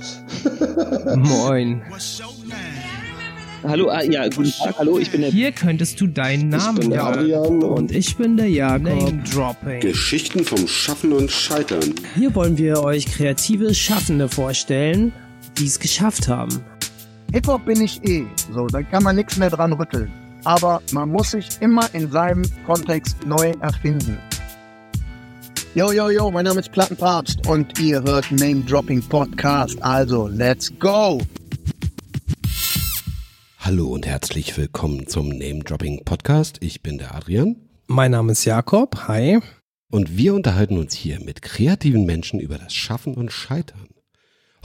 Moin. Hallo, ah, ja, guten Tag, hallo, ich bin der... Hier könntest du deinen Namen bin der. Adrian Und ich bin der Jakob. Name Dropping. Geschichten vom Schaffen und Scheitern. Hier wollen wir euch kreative Schaffende vorstellen, die es geschafft haben. Hip-Hop bin ich eh. So, da kann man nichts mehr dran rütteln. Aber man muss sich immer in seinem Kontext neu erfinden. Yo, yo, yo, mein Name ist Plattenpapst und ihr hört Name Dropping Podcast. Also, let's go! Hallo und herzlich willkommen zum Name Dropping Podcast. Ich bin der Adrian Mein Name ist Jakob. Hi. und wir unterhalten uns hier mit kreativen Menschen über das Schaffen und Scheitern.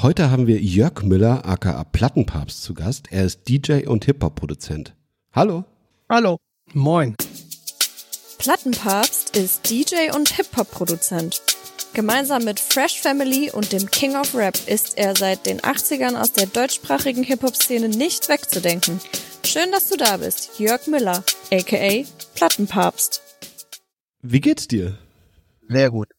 Heute haben wir Jörg Müller aka Plattenpapst zu Gast. Er ist DJ und Hip-Hop-Produzent. Hallo. Hallo. Moin. Plattenpapst ist DJ und Hip-Hop-Produzent. Gemeinsam mit Fresh Family und dem King of Rap ist er seit den 80ern aus der deutschsprachigen Hip-Hop-Szene nicht wegzudenken. Schön, dass du da bist, Jörg Müller, aka Plattenpapst. Wie geht's dir? Sehr gut.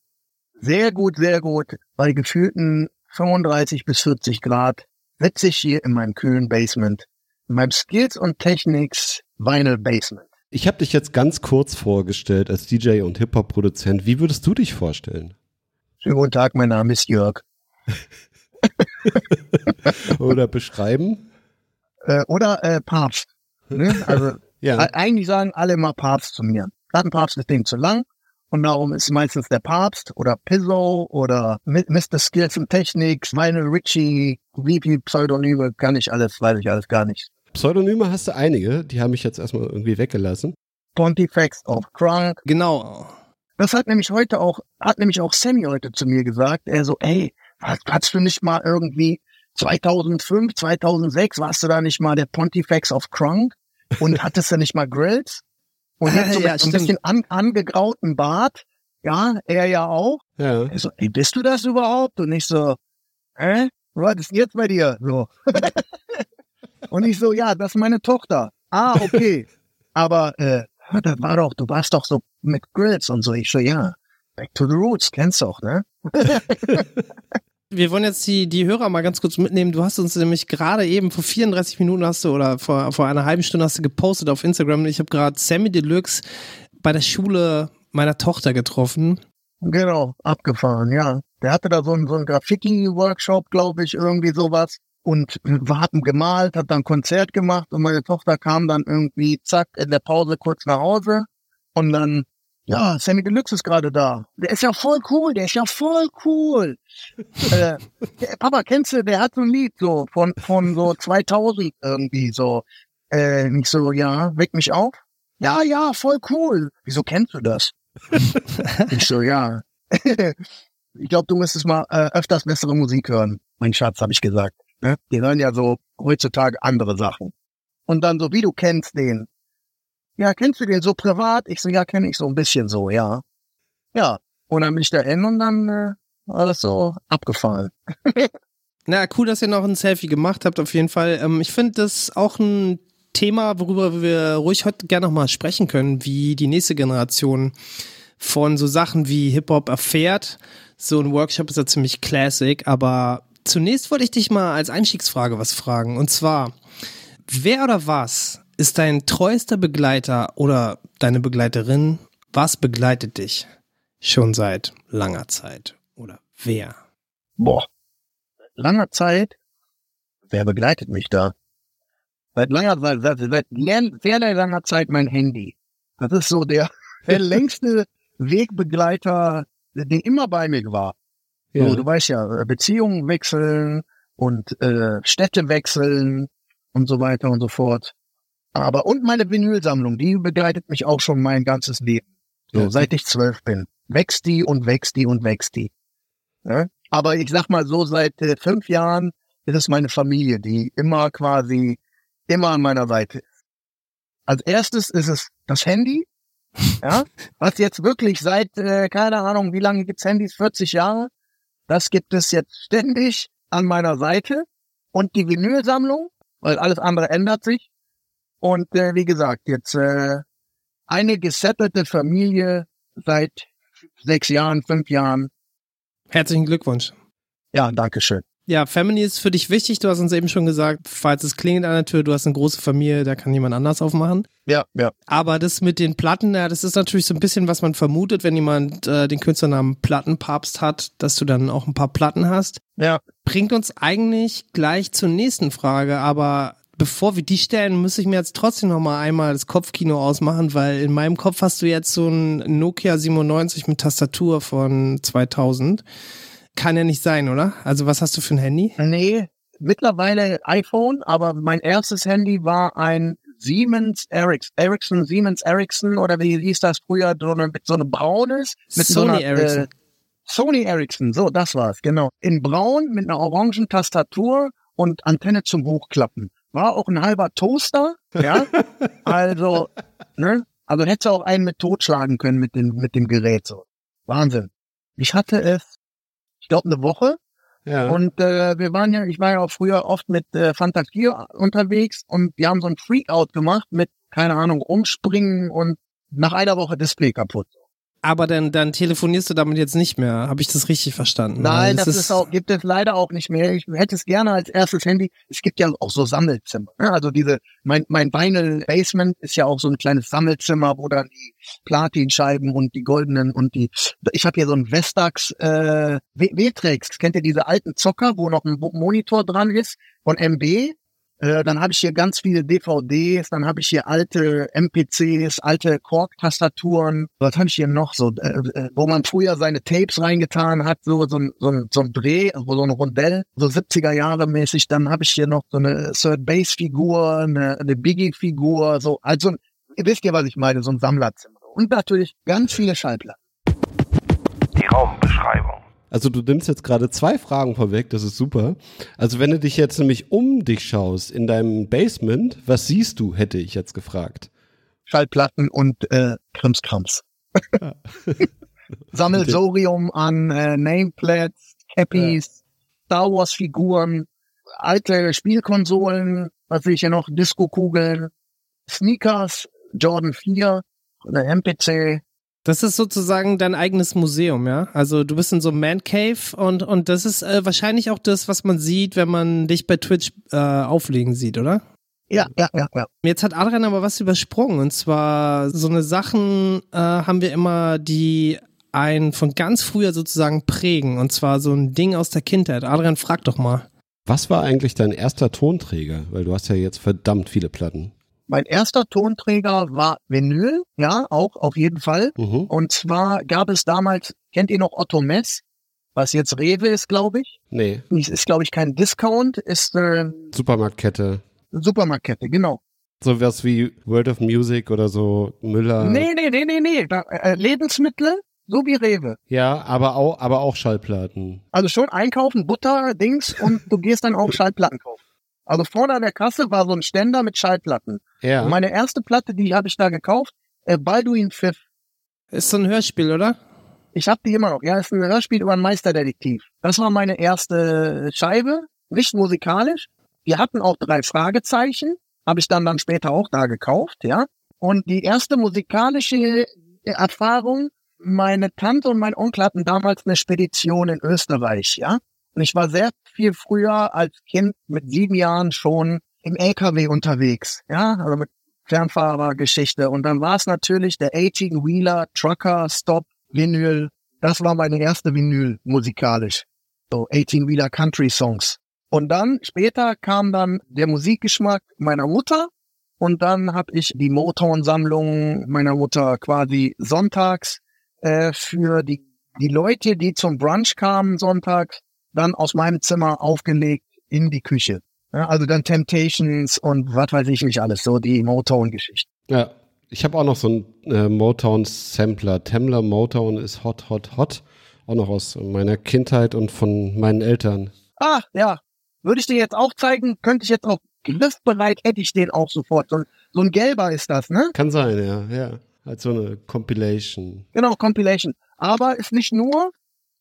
Sehr gut, sehr gut. Bei gefühlten 35 bis 40 Grad sitze ich hier in meinem kühlen Basement. In meinem Skills und Technics Vinyl Basement. Ich habe dich jetzt ganz kurz vorgestellt als DJ und Hip-Hop-Produzent. Wie würdest du dich vorstellen? Schönen guten Tag, mein Name ist Jörg. Oder beschreiben? Äh, oder äh, Papst. Ne? Also Ja. eigentlich sagen alle immer Papst zu mir. Plattenpapst ist dem zu lang und darum ist meistens der Papst oder Pizzo oder Mr. Skills and Technics, Vinyl Richie, wie viel Pseudonyme kann ich alles, weiß ich alles gar nicht. Pseudonyme hast du einige, die haben mich jetzt erstmal irgendwie weggelassen. Pontifex of Crunk. Genau. Das hat nämlich heute auch, hat nämlich auch Sammy heute zu mir gesagt. Er so, ey, hast, du nicht mal irgendwie 2005, 2006, warst du da nicht mal der Pontifex of Crunk? Und hattest du nicht mal Grills? Und jetzt so Ja, mit so ein bisschen an, angegrauten Bart. Ja, er ja auch. Ja. Er so, ey, bist du das überhaupt? Und ich so, hä? Was ist jetzt bei dir? So. Und ich so, ja, das ist meine Tochter. Ah, okay. Aber äh, das war doch, du warst doch so mit Grills und so. Ich so, ja, back to the roots, kennst du auch, ne? Wir wollen jetzt die, die Hörer mal ganz kurz mitnehmen. Du hast uns nämlich gerade eben vor 34 Minuten hast du oder vor, vor einer halben Stunde hast du gepostet auf Instagram. Ich habe gerade Sammy Deluxe bei der Schule meiner Tochter getroffen. Genau, abgefahren, ja. Der hatte da so einen, so einen Graffiti-Workshop, glaube ich, irgendwie sowas. Und wir hatten gemalt, hat dann ein Konzert gemacht und meine Tochter kam dann irgendwie, zack, in der Pause kurz nach Hause. Und dann, ja, Sammy Deluxe ist gerade da. Der ist ja voll cool, der ist ja voll cool. äh, der, Papa, kennst du, der hat so ein Lied so von, von so 2000 irgendwie so. Äh, nicht so, ja, weck mich auf. Ja, ja, voll cool. Wieso kennst du das? ich so, ja. ich glaube, du müsstest mal äh, öfters bessere Musik hören. Mein Schatz, habe ich gesagt. Ne? Die hören ja so heutzutage andere Sachen. Und dann so, wie du kennst den. Ja, kennst du den so privat? Ich so, ja, kenne ich so ein bisschen so, ja. Ja. Und dann bin ich da hin und dann äh, war das so abgefahren. Na, cool, dass ihr noch ein Selfie gemacht habt, auf jeden Fall. Ähm, ich finde das auch ein Thema, worüber wir ruhig heute gerne nochmal sprechen können, wie die nächste Generation von so Sachen wie Hip-Hop erfährt. So ein Workshop ist ja ziemlich classic, aber zunächst wollte ich dich mal als Einstiegsfrage was fragen. Und zwar, wer oder was ist dein treuester Begleiter oder deine Begleiterin? Was begleitet dich schon seit langer Zeit? Oder wer? Boah. Langer Zeit. Wer begleitet mich da? Seit langer Zeit, seit, seit sehr, sehr langer Zeit mein Handy. Das ist so der, der längste Wegbegleiter, der immer bei mir war. Ja. So, du weißt ja, Beziehungen wechseln und äh, Städte wechseln und so weiter und so fort. Aber und meine Vinylsammlung, die begleitet mich auch schon mein ganzes Leben. So, Ja. seit ich zwölf bin. Wächst die und wächst die und wächst die. Ja? Aber ich sag mal so, seit äh, fünf Jahren ist es meine Familie, die immer quasi immer an meiner Seite ist. Als erstes ist es das Handy, ja, was jetzt wirklich seit, äh, keine Ahnung, wie lange gibt's Handys? 40 Jahre. Das gibt es jetzt ständig an meiner Seite. Und die Vinylsammlung, weil alles andere ändert sich. Und äh, wie gesagt, jetzt äh, eine gesettelte Familie seit sechs Jahren, fünf Jahren. Herzlichen Glückwunsch. Ja, danke schön. Ja, Family ist für dich wichtig. Du hast uns eben schon gesagt, falls es klingelt an der Tür, du hast eine große Familie, da kann jemand anders aufmachen. Ja, ja. Aber das mit den Platten, ja, das ist natürlich so ein bisschen, was man vermutet, wenn jemand äh, den Künstlernamen Plattenpapst hat, dass du dann auch ein paar Platten hast. Ja. Bringt uns eigentlich gleich zur nächsten Frage, aber bevor wir die stellen, muss ich mir jetzt trotzdem noch mal einmal das Kopfkino ausmachen, weil in meinem Kopf hast du jetzt so ein Nokia 97 mit Tastatur von 2000. Kann ja nicht sein, oder? Also was hast du für ein Handy? Nee, mittlerweile iPhone, aber mein erstes Handy war ein Siemens Ericsson, Ericsson, Siemens Ericsson oder wie hieß das früher, so eine, mit so einem braunes, mit so Sony einer, Ericsson. Äh, Sony Ericsson, so, das war's, genau. In braun mit einer orangen Tastatur und Antenne zum Hochklappen. War auch ein halber Toaster, ja. also, ne? Also hättest du auch einen mit totschlagen können mit dem, mit dem Gerät, so. Wahnsinn. Ich hatte es, ich glaube, eine Woche Ja. und äh, wir waren ja, ich war ja auch früher oft mit äh, Fantasie unterwegs und wir haben so ein Freakout gemacht mit, keine Ahnung, rumspringen und nach einer Woche Display kaputt. Aber dann, dann telefonierst du damit jetzt nicht mehr. Habe ich das richtig verstanden? Nein, Weil das ist auch, gibt es leider auch nicht mehr. Ich hätte es gerne als erstes Handy. Es gibt ja auch so Sammelzimmer. ne? Also diese, mein, mein Vinyl Basement ist ja auch so ein kleines Sammelzimmer, wo dann die Platinscheiben und die goldenen und die, ich habe hier so ein Vestax, äh, W-Trax. Kennt ihr diese alten Zocker, wo noch ein Monitor dran ist von MB? Äh, dann habe ich hier ganz viele DVDs, dann habe ich hier alte MPCs, alte Kork-Tastaturen. Was habe ich hier noch so, äh, äh, wo man früher seine Tapes reingetan hat, so, so, ein- so, so ein Dreh, so ein Rondell, so 70er Jahre mäßig. Dann habe ich hier noch so eine Third Base-Figur, eine, eine Biggie-Figur, so, also ihr wisst ja, was ich meine, so ein Sammlerzimmer. Und natürlich ganz viele Schallplatten. Die Raumbeschreibung. Also du nimmst jetzt gerade zwei Fragen vorweg, das ist super. Also wenn du dich jetzt nämlich um dich schaust in deinem Basement, was siehst du, hätte ich jetzt gefragt. Schallplatten und äh, Krimskrams. Sammelsorium an äh, Nameplates, Cappies, Star Wars Figuren, alte Spielkonsolen, was sehe ich hier noch, Disco-Kugeln, Sneakers, Jordan 4, oder MPC. Das ist sozusagen dein eigenes Museum, ja? Also du bist in so einem Man Cave und, und das ist äh, wahrscheinlich auch das, was man sieht, wenn man dich bei Twitch äh, auflegen sieht, oder? Ja, ja, ja, ja. Jetzt hat Adrian aber was übersprungen und zwar so eine Sachen äh, haben wir immer, die einen von ganz früher sozusagen prägen und zwar so ein Ding aus der Kindheit. Adrian, frag doch mal. Was war eigentlich dein erster Tonträger? Weil du hast ja jetzt verdammt viele Platten. Mein erster Tonträger war Vinyl, ja, auch auf jeden Fall. Mhm. Und zwar gab es damals, kennt ihr noch Otto Mess? Was jetzt Rewe ist, glaube ich. Nee, Ist, ist glaube ich, kein Discount, ist äh, Supermarktkette. Supermarktkette, genau. Sowas wie World of Music oder so Müller. Nee, nee, nee, nee, nee. Da, äh, Lebensmittel, so wie Rewe. Ja, aber auch, aber auch Schallplatten. Also schon einkaufen, Butter, Dings und du gehst dann auch Schallplatten kaufen. Also vorne an der Kasse war so ein Ständer mit Schallplatten. Ja. Und meine erste Platte, die habe ich da gekauft, äh, Balduin Pfiff. Ist so ein Hörspiel, oder? Ich habe die immer noch. Ja, ist ein Hörspiel über einen Meisterdetektiv. Das war meine erste Scheibe, nicht musikalisch. Wir hatten auch drei Fragezeichen, habe ich dann dann später auch da gekauft, ja. Und die erste musikalische Erfahrung, meine Tante und mein Onkel hatten damals eine Spedition in Österreich, ja. Und ich war sehr viel früher als Kind mit sieben Jahren schon im LKW unterwegs, ja, also mit Fernfahrergeschichte. Und dann war es natürlich der 18 Wheeler Trucker Stop Vinyl. Das war meine erste Vinyl musikalisch. So 18 Wheeler Country Songs. Und dann später kam dann der Musikgeschmack meiner Mutter. Und dann habe ich die Motown-Sammlung meiner Mutter quasi sonntags äh, für die, die Leute, die zum Brunch kamen sonntags, dann aus meinem Zimmer aufgelegt in die Küche. Ja, also dann Temptations und was weiß ich nicht alles, so die Motown-Geschichte. Ja. Ich habe auch noch so einen äh, Motown-Sampler. Temmler Motown ist hot, hot, hot. Auch noch aus meiner Kindheit und von meinen Eltern. Ah, ja. Würde ich dir jetzt auch zeigen, könnte ich jetzt auch griffbereit, hätte ich den auch sofort. So, ein- so ein gelber ist das, ne? Kann sein, ja, ja. Als so eine Compilation. Genau, Compilation. Aber ist nicht nur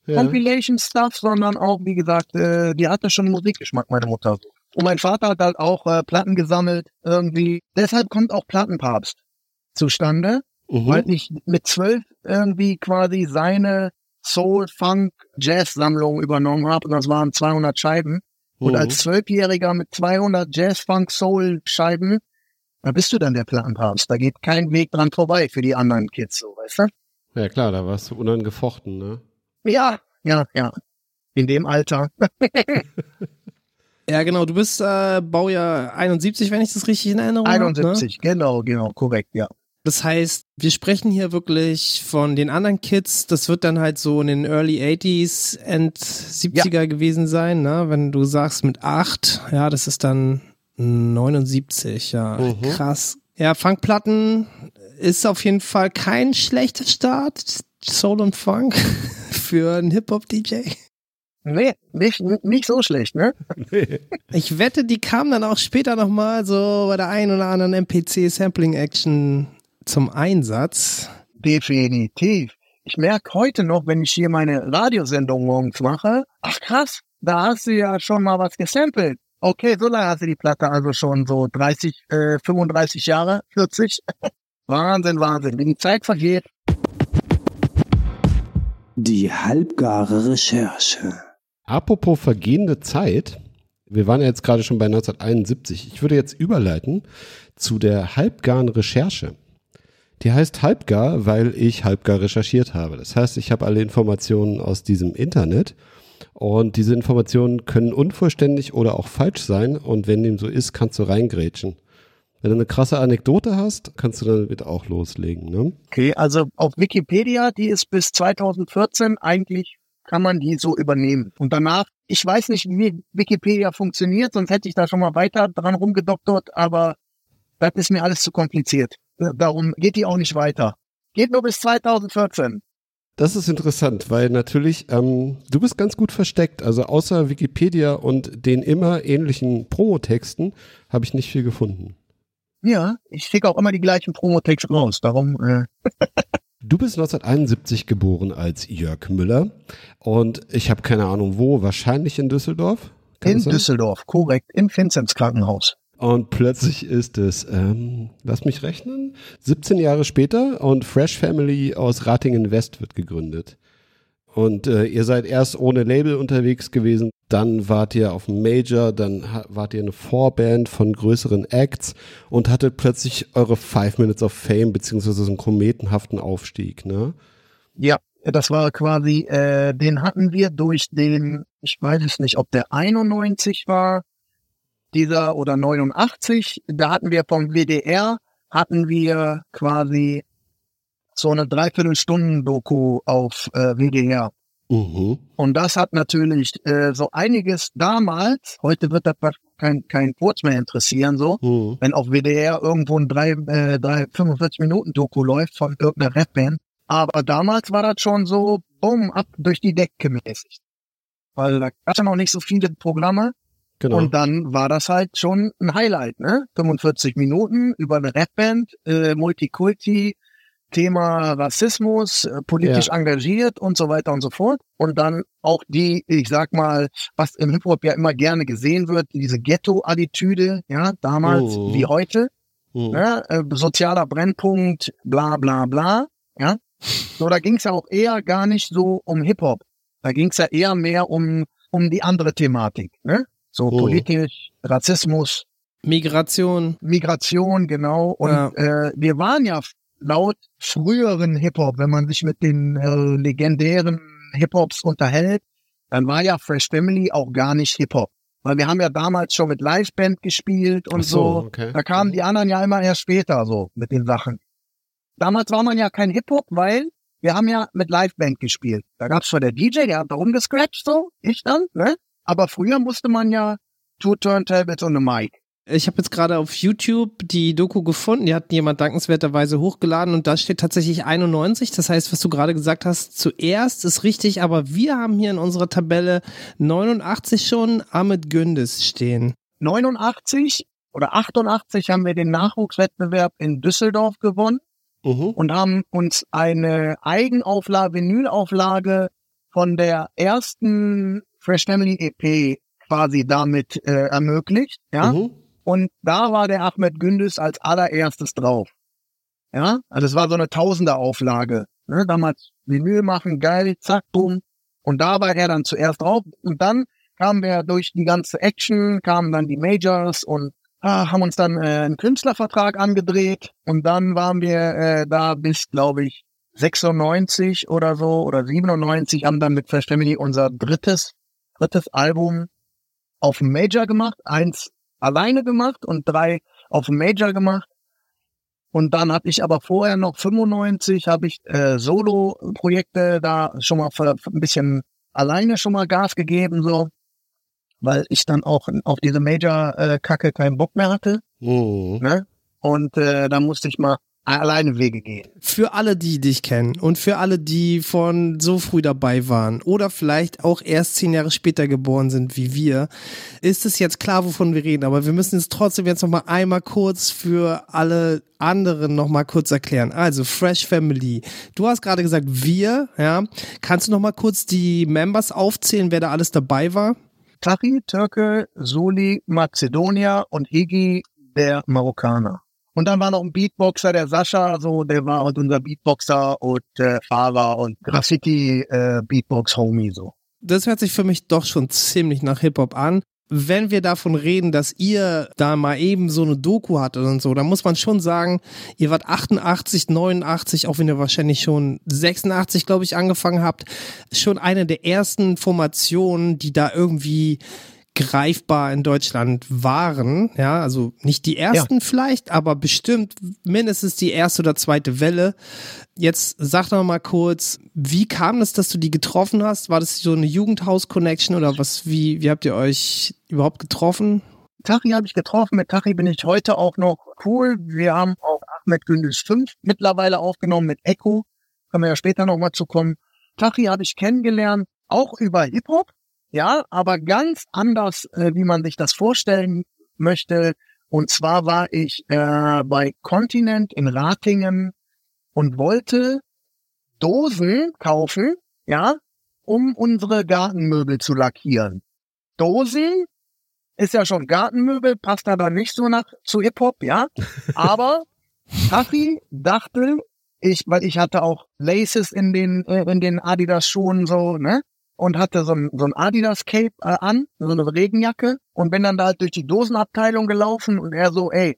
Ja. Compilation-Stuff, sondern auch, wie gesagt, äh, die hatte schon Musikgeschmack, meine Mutter. Und mein Vater hat halt auch äh, Platten gesammelt, irgendwie. Deshalb kommt auch Plattenpapst zustande, Mhm. weil ich mit zwölf irgendwie quasi seine Soul, Funk, Jazz-Sammlung übernommen habe und das waren 200 Scheiben. Und Mhm. als Zwölfjähriger mit 200 Jazz, Funk, Soul Scheiben, da bist du dann der Plattenpapst. Da geht kein Weg dran vorbei für die anderen Kids, so, weißt du? Ja klar, da warst du unangefochten, ne? Ja, ja, ja. In dem Alter. Ja, genau. Du bist äh, Baujahr 71, wenn ich das richtig in Erinnerung habe. Ne? 71, genau, genau, korrekt, ja. Das heißt, wir sprechen hier wirklich von den anderen Kids. Das wird dann halt so in den Early 80s, End 70er gewesen sein, ne? Wenn du sagst mit acht, ja, das ist dann 79, ja. Mhm. Krass. Ja, Funkplatten ist auf jeden Fall kein schlechter Start. Soul und Funk für einen Hip-Hop-DJ. Nee, nicht, nicht so schlecht, ne? Ich wette, die kamen dann auch später nochmal so bei der einen oder anderen MPC-Sampling-Action zum Einsatz. Definitiv. Ich merke heute noch, wenn ich hier meine Radiosendung morgens mache, ach krass, da hast du ja schon mal was gesampelt. Okay, so lange hast du die Platte also schon so 30, äh, 35 Jahre, 40. Wahnsinn, Wahnsinn, wie die Zeit vergeht. Die halbgare Recherche. Apropos vergehende Zeit, wir waren ja jetzt gerade schon bei 1971. Ich würde jetzt überleiten zu der halbgaren Recherche. Die heißt halbgar, weil ich halbgar recherchiert habe. Das heißt, ich habe alle Informationen aus diesem Internet und diese Informationen können unvollständig oder auch falsch sein und wenn dem so ist, kannst du reingrätschen. Wenn du eine krasse Anekdote hast, kannst du damit auch loslegen. Ne? Okay, also auf Wikipedia, die ist bis 2014 eigentlich kann man die so übernehmen. Und danach, ich weiß nicht, wie Wikipedia funktioniert, sonst hätte ich da schon mal weiter dran rumgedoktert, aber das ist mir alles zu kompliziert. Darum geht die auch nicht weiter. Geht nur bis 2014. Das ist interessant, weil natürlich, ähm, du bist ganz gut versteckt. Also außer Wikipedia und den immer ähnlichen Promotexten habe ich nicht viel gefunden. Ja, ich schicke auch immer die gleichen Promotexte raus. Darum, äh, Du bist 1971 geboren als Jörg Müller und ich habe keine Ahnung wo, wahrscheinlich in Düsseldorf. Kann in? Düsseldorf, korrekt, im Vinzenz Krankenhaus. Und plötzlich ist es, ähm, lass mich rechnen, 17 Jahre später und Fresh Family aus Ratingen West wird gegründet. Und äh, ihr seid erst ohne Label unterwegs gewesen, dann wart ihr auf Major, dann wart ihr eine Vorband von größeren Acts und hattet plötzlich eure Five Minutes of Fame beziehungsweise so einen kometenhaften Aufstieg, ne? Ja, das war quasi, äh, den hatten wir durch den, ich weiß es nicht, ob der 91 war, dieser oder 89, da hatten wir vom WDR, hatten wir quasi so eine Dreiviertelstunden-Doku auf äh, WDR. Mhm. Und das hat natürlich äh, so einiges damals, heute wird das kein, kein Kurz mehr interessieren, so, Mhm. wenn auf WDR irgendwo ein drei, äh, drei 45 Minuten Doku läuft von irgendeiner Rapband. Aber damals war das schon so, bumm, ab durch die Decke mäßig. Weil da gab es ja noch nicht so viele Programme. Genau. Und dann war das halt schon ein Highlight, ne? 45 Minuten über eine Rapband, äh, Multikulti, Thema Rassismus, äh, politisch engagiert und so weiter und so fort. Und dann auch die, ich sag mal, was im Hip-Hop ja immer gerne gesehen wird, diese Ghetto-Attitüde, ja, damals Oh. wie heute, Mhm. ne? äh, sozialer Brennpunkt, bla bla bla, ja. So, da ging es ja auch eher gar nicht so um Hip-Hop. Da ging es ja eher mehr um, um die andere Thematik, ne? So Oh. politisch, Rassismus, Migration. Migration, genau. Und Ja. äh, wir waren ja laut früheren Hip-Hop, wenn man sich mit den äh, legendären Hip-Hops unterhält, dann war ja Fresh Family auch gar nicht Hip-Hop. Weil wir haben ja damals schon mit Liveband gespielt und so, so. okay. Da kamen die anderen ja immer erst später so mit den Sachen. Damals war man ja kein Hip-Hop, weil wir haben ja mit Liveband gespielt. Da gab's zwar der DJ, der hat da rumgescratcht so, ich dann, ne? Aber früher musste man ja two turntables und eine Mic. Ich habe jetzt gerade auf YouTube die Doku gefunden, die hat jemand dankenswerterweise hochgeladen und da steht tatsächlich 91. Das heißt, was du gerade gesagt hast, zuerst ist richtig, aber wir haben hier in unserer Tabelle 89 schon Ahmed Gündis stehen. 89 oder 88 haben wir den Nachwuchswettbewerb in Düsseldorf gewonnen Mhm. und haben uns eine Eigenauflage, Vinylauflage von der ersten Fresh Family EP quasi damit äh, ermöglicht. Ja. Mhm. Und da war der Ahmed Gündüz als allererstes drauf. Ja, also es war so eine Tausender-Auflage. Ne? Damals Vinyl machen, geil, zack, boom. Und da war er dann zuerst drauf. Und dann kamen wir durch die ganze Action, kamen dann die Majors und ah, haben uns dann äh, einen Künstlervertrag angedreht. Und dann waren wir äh, da bis, glaube ich, 96 oder so oder 97, haben dann mit Fresh Family unser drittes, drittes Album auf Major gemacht, eins alleine gemacht und drei auf dem Major gemacht. Und dann hatte ich aber vorher noch 95, habe ich äh, Solo-Projekte da schon mal für, für ein bisschen alleine schon mal Gas gegeben, so, weil ich dann auch auf diese Major-Kacke keinen Bock mehr hatte. Mhm. Ne? Und äh, da musste ich mal alleine Wege gehen. Für alle, die dich kennen und für alle, die von so früh dabei waren oder vielleicht auch erst zehn Jahre später geboren sind wie wir, ist es jetzt klar, wovon wir reden. Aber wir müssen es trotzdem jetzt noch mal einmal kurz für alle anderen noch mal kurz erklären. Also Fresh Family. Du hast gerade gesagt wir, ja. Kannst du noch mal kurz die Members aufzählen, wer da alles dabei war? Tachi, Türke, Soli, Mazedonier und Higi, der Marokkaner. Und dann war noch ein Beatboxer, der Sascha, also der war halt unser Beatboxer und äh, Fahrer und Graffiti äh, Beatbox Homie so. Das hört sich für mich doch schon ziemlich nach Hip-Hop an. Wenn wir davon reden, dass ihr da mal eben so eine Doku hattet und so, dann muss man schon sagen, ihr wart 88, 89, auch wenn ihr wahrscheinlich schon 86, glaube ich, angefangen habt, schon eine der ersten Formationen, die da irgendwie greifbar in Deutschland waren. Ja, also nicht die ersten ja. vielleicht, aber bestimmt mindestens die erste oder zweite Welle. Jetzt sag doch mal kurz, wie kam es, dass du die getroffen hast? War das so eine Jugendhaus-Connection oder was? Wie, wie habt ihr euch überhaupt getroffen? Tachi habe ich getroffen. Mit Tachi bin ich heute auch noch cool. Wir haben auch Ahmed Gündüz 5 mittlerweile aufgenommen mit Echo. Können wir ja später nochmal zu kommen. Tachi habe ich kennengelernt, auch über Hip-Hop ja, aber ganz anders, äh, wie man sich das vorstellen möchte. Und zwar war ich äh, bei Continent in Ratingen und wollte Dosen kaufen, ja, um unsere Gartenmöbel zu lackieren. Dosen ist ja schon Gartenmöbel, passt aber nicht so nach zu Hip-Hop, ja. Aber Tachi dachte, ich, weil ich hatte auch Laces in den, äh, in den Adidas Schuhen so, ne? Und hatte so ein, so ein Adidas Cape äh, an, so eine Regenjacke und bin dann da halt durch die Dosenabteilung gelaufen und er so, ey,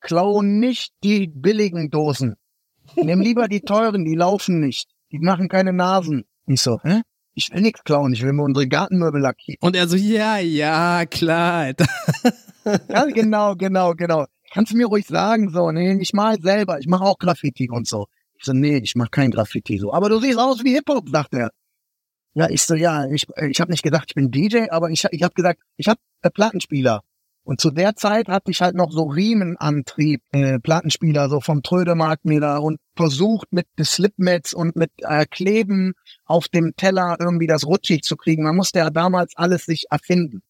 klau nicht die billigen Dosen. Nimm lieber die teuren, die laufen nicht. Die machen keine Nasen. Ich so, hä? Ich will nichts klauen, ich will mir unsere Gartenmöbel lackieren. Und er so, ja, ja, klar. ja, genau, genau, genau. Kannst du mir ruhig sagen, so, nee, ich mal selber, ich mache auch Graffiti und so. Ich so, nee, ich mache kein Graffiti so. Aber du siehst aus wie Hip-Hop, sagt er. Ja, ich so, ja, ich, ich habe nicht gesagt, ich bin DJ, aber ich, ich habe gesagt, ich habe äh, Plattenspieler. Und zu der Zeit hatte ich halt noch so Riemenantrieb, äh, Plattenspieler, so vom Trödemarkt mir da und versucht mit Slipmats und mit äh, Kleben auf dem Teller irgendwie das rutschig zu kriegen. Man musste ja damals alles sich erfinden.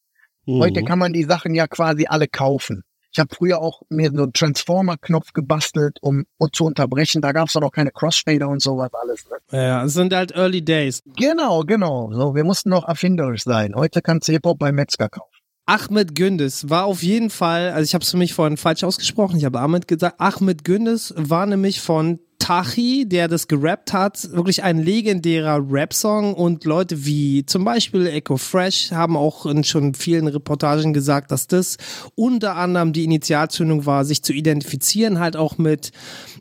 Mhm. Heute kann man die Sachen ja quasi alle kaufen. Ich habe früher auch mir so einen Transformer-Knopf gebastelt, um, um zu unterbrechen. Da gab es noch keine Crossfader und sowas alles. Ne? Ja, es sind halt Early Days. Genau, genau. So, wir mussten noch erfinderisch sein. Heute kannst du Hip-Hop bei Metzger kaufen. Ahmed Gündes war auf jeden Fall, also ich habe es für mich vorhin falsch ausgesprochen, ich habe Ahmed gesagt, Ahmed Gündes war nämlich von Tachi, der das gerappt hat, wirklich ein legendärer Rap-Song und Leute wie zum Beispiel Echo Fresh haben auch in schon vielen Reportagen gesagt, dass das unter anderem die Initialzündung war, sich zu identifizieren, halt auch mit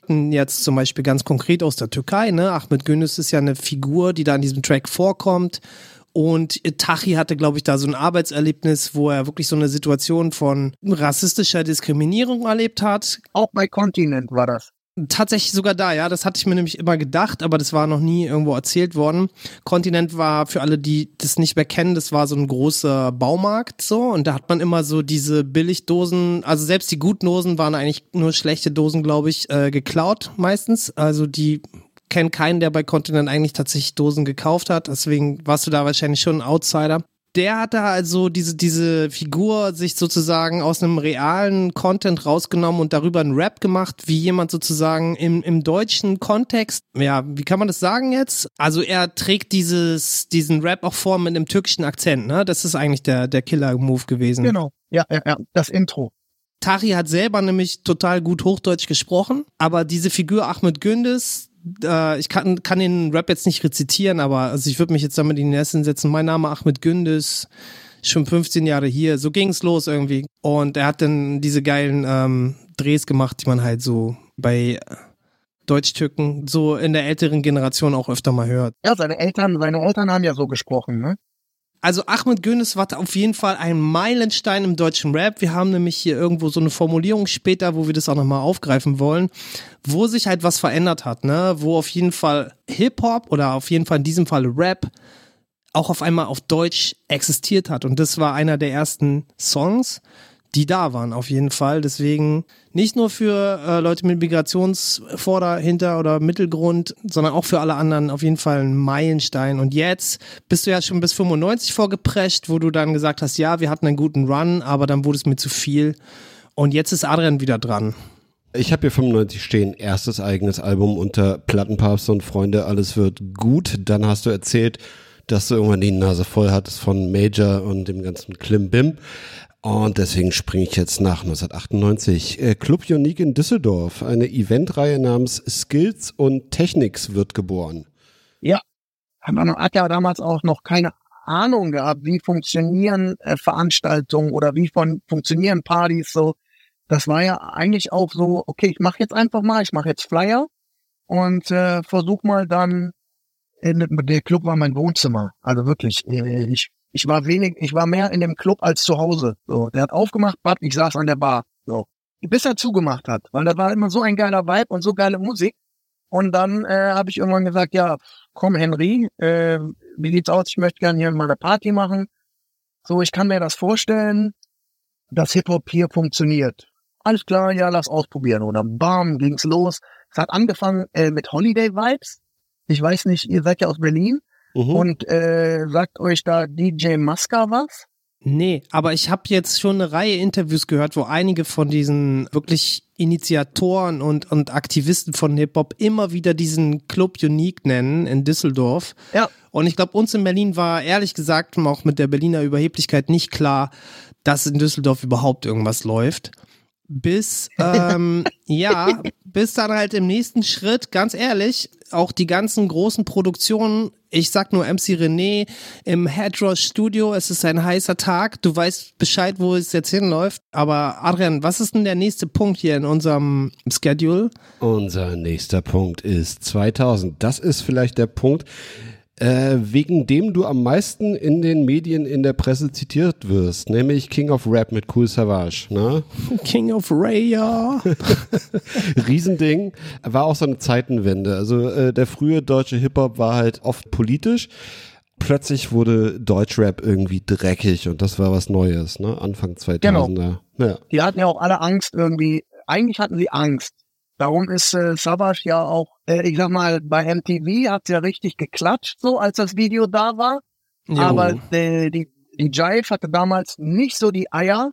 jetzt zum Beispiel ganz konkret aus der Türkei, ne? Ahmed Gündüz ist ja eine Figur, die da in diesem Track vorkommt. Und Tachi hatte, glaube ich, da so ein Arbeitserlebnis, wo er wirklich so eine Situation von rassistischer Diskriminierung erlebt hat. Auch bei Continent war das. Tatsächlich sogar da, ja. Das hatte ich mir nämlich immer gedacht, aber das war noch nie irgendwo erzählt worden. Kontinent war für alle, die das nicht mehr kennen, das war so ein großer Baumarkt so und da hat man immer so diese Billigdosen, also selbst die guten Dosen waren eigentlich nur schlechte Dosen, glaube ich, äh, geklaut meistens. Also die kennen keinen, der bei Kontinent eigentlich tatsächlich Dosen gekauft hat. Deswegen warst du da wahrscheinlich schon ein Outsider der hat da also diese, diese Figur sich sozusagen aus einem realen Content rausgenommen und darüber einen Rap gemacht, wie jemand sozusagen im, im deutschen Kontext, ja, wie kann man das sagen jetzt? Also er trägt dieses, diesen Rap auch vor mit einem türkischen Akzent, ne? Das ist eigentlich der, der Killer-Move gewesen. Genau, ja, ja, ja, das Intro. Tari hat selber nämlich total gut Hochdeutsch gesprochen, aber diese Figur Ahmed Gündes, äh, ich kann, kann den Rap jetzt nicht rezitieren, aber also ich würde mich jetzt damit in den ersten setzen. Mein Name Ahmed Gündüz, schon 15 Jahre hier. So ging's los irgendwie. Und er hat dann diese geilen ähm, Drehs gemacht, die man halt so bei Deutschtücken so in der älteren Generation auch öfter mal hört. Ja, seine Eltern, seine Eltern haben ja so gesprochen, ne? Also Ahmed Gündüz war auf jeden Fall ein Meilenstein im deutschen Rap. Wir haben nämlich hier irgendwo so eine Formulierung später, wo wir das auch nochmal aufgreifen wollen, wo sich halt was verändert hat, ne? Wo auf jeden Fall Hip-Hop oder auf jeden Fall in diesem Fall Rap auch auf einmal auf Deutsch existiert hat. Und das war einer der ersten Songs, die da waren, auf jeden Fall. Deswegen nicht nur für äh, Leute mit Migrationsvorder-, Hinter- oder Mittelgrund, sondern auch für alle anderen auf jeden Fall ein Meilenstein. Und jetzt bist du ja schon bis 95 vorgeprescht, wo du dann gesagt hast, ja, wir hatten einen guten Run, aber dann wurde es mir zu viel. Und jetzt ist Adrian wieder dran. Ich habe hier 95 stehen, erstes eigenes Album unter Plattenpapst und Freunde, alles wird gut. Dann hast du erzählt, dass du irgendwann die Nase voll hattest von Major und dem ganzen Klimbim. Und deswegen springe ich jetzt nach 1998. Äh, Club Unique in Düsseldorf, eine Eventreihe namens Skills und Technics wird geboren. Ja, man hat ja damals auch noch keine Ahnung gehabt, wie funktionieren äh, Veranstaltungen oder wie von funktionieren Partys so. Das war ja eigentlich auch so, okay, ich mache jetzt einfach mal, ich mache jetzt Flyer und äh, versuch mal dann, äh, der Club war mein Wohnzimmer, also wirklich, ich ich war wenig, ich war mehr in dem Club als zu Hause. So, der hat aufgemacht, Bad, ich saß an der Bar. So, bis er zugemacht hat, weil das war immer so ein geiler Vibe und so geile Musik. Und dann äh, habe ich irgendwann gesagt, ja, komm Henry, äh, wie sieht's aus? Ich möchte gerne hier mal eine Party machen. So, ich kann mir das vorstellen, dass Hip Hop hier funktioniert. Alles klar, ja, lass ausprobieren. Oder bam, ging's los. Es hat angefangen äh, mit Holiday Vibes. Ich weiß nicht, ihr seid ja aus Berlin. Mhm. Und äh, sagt euch da DJ Maska was? Nee, aber ich habe jetzt schon eine Reihe Interviews gehört, wo einige von diesen wirklich Initiatoren und, und Aktivisten von Hip-Hop immer wieder diesen Club Unique nennen in Düsseldorf. Ja. Und ich glaube, uns in Berlin war ehrlich gesagt auch mit der Berliner Überheblichkeit nicht klar, dass in Düsseldorf überhaupt irgendwas läuft. Bis, ähm, ja, bis dann halt im nächsten Schritt, ganz ehrlich, auch die ganzen großen Produktionen, ich sag nur MC René im Headrush Studio, es ist ein heißer Tag, du weißt Bescheid, wo es jetzt hinläuft, aber Adrian, was ist denn der nächste Punkt hier in unserem Schedule? Unser nächster Punkt ist 2000. Das ist vielleicht der Punkt, äh, wegen dem du am meisten in den Medien in der Presse zitiert wirst, nämlich King of Rap mit Cool Savage. Ne? King of Raya. Riesending. War auch so eine Zeitenwende. Also äh, der frühe deutsche Hip-Hop war halt oft politisch. Plötzlich wurde Deutschrap irgendwie dreckig und das war was Neues, ne? Anfang 2000er. Ja. Die hatten ja auch alle Angst irgendwie. Eigentlich hatten sie Angst. Darum ist äh, Savage ja auch, äh, ich sag mal, bei MTV hat's ja richtig geklatscht, so als das Video da war. Jo. Aber äh, die, die Jive hatte damals nicht so die Eier,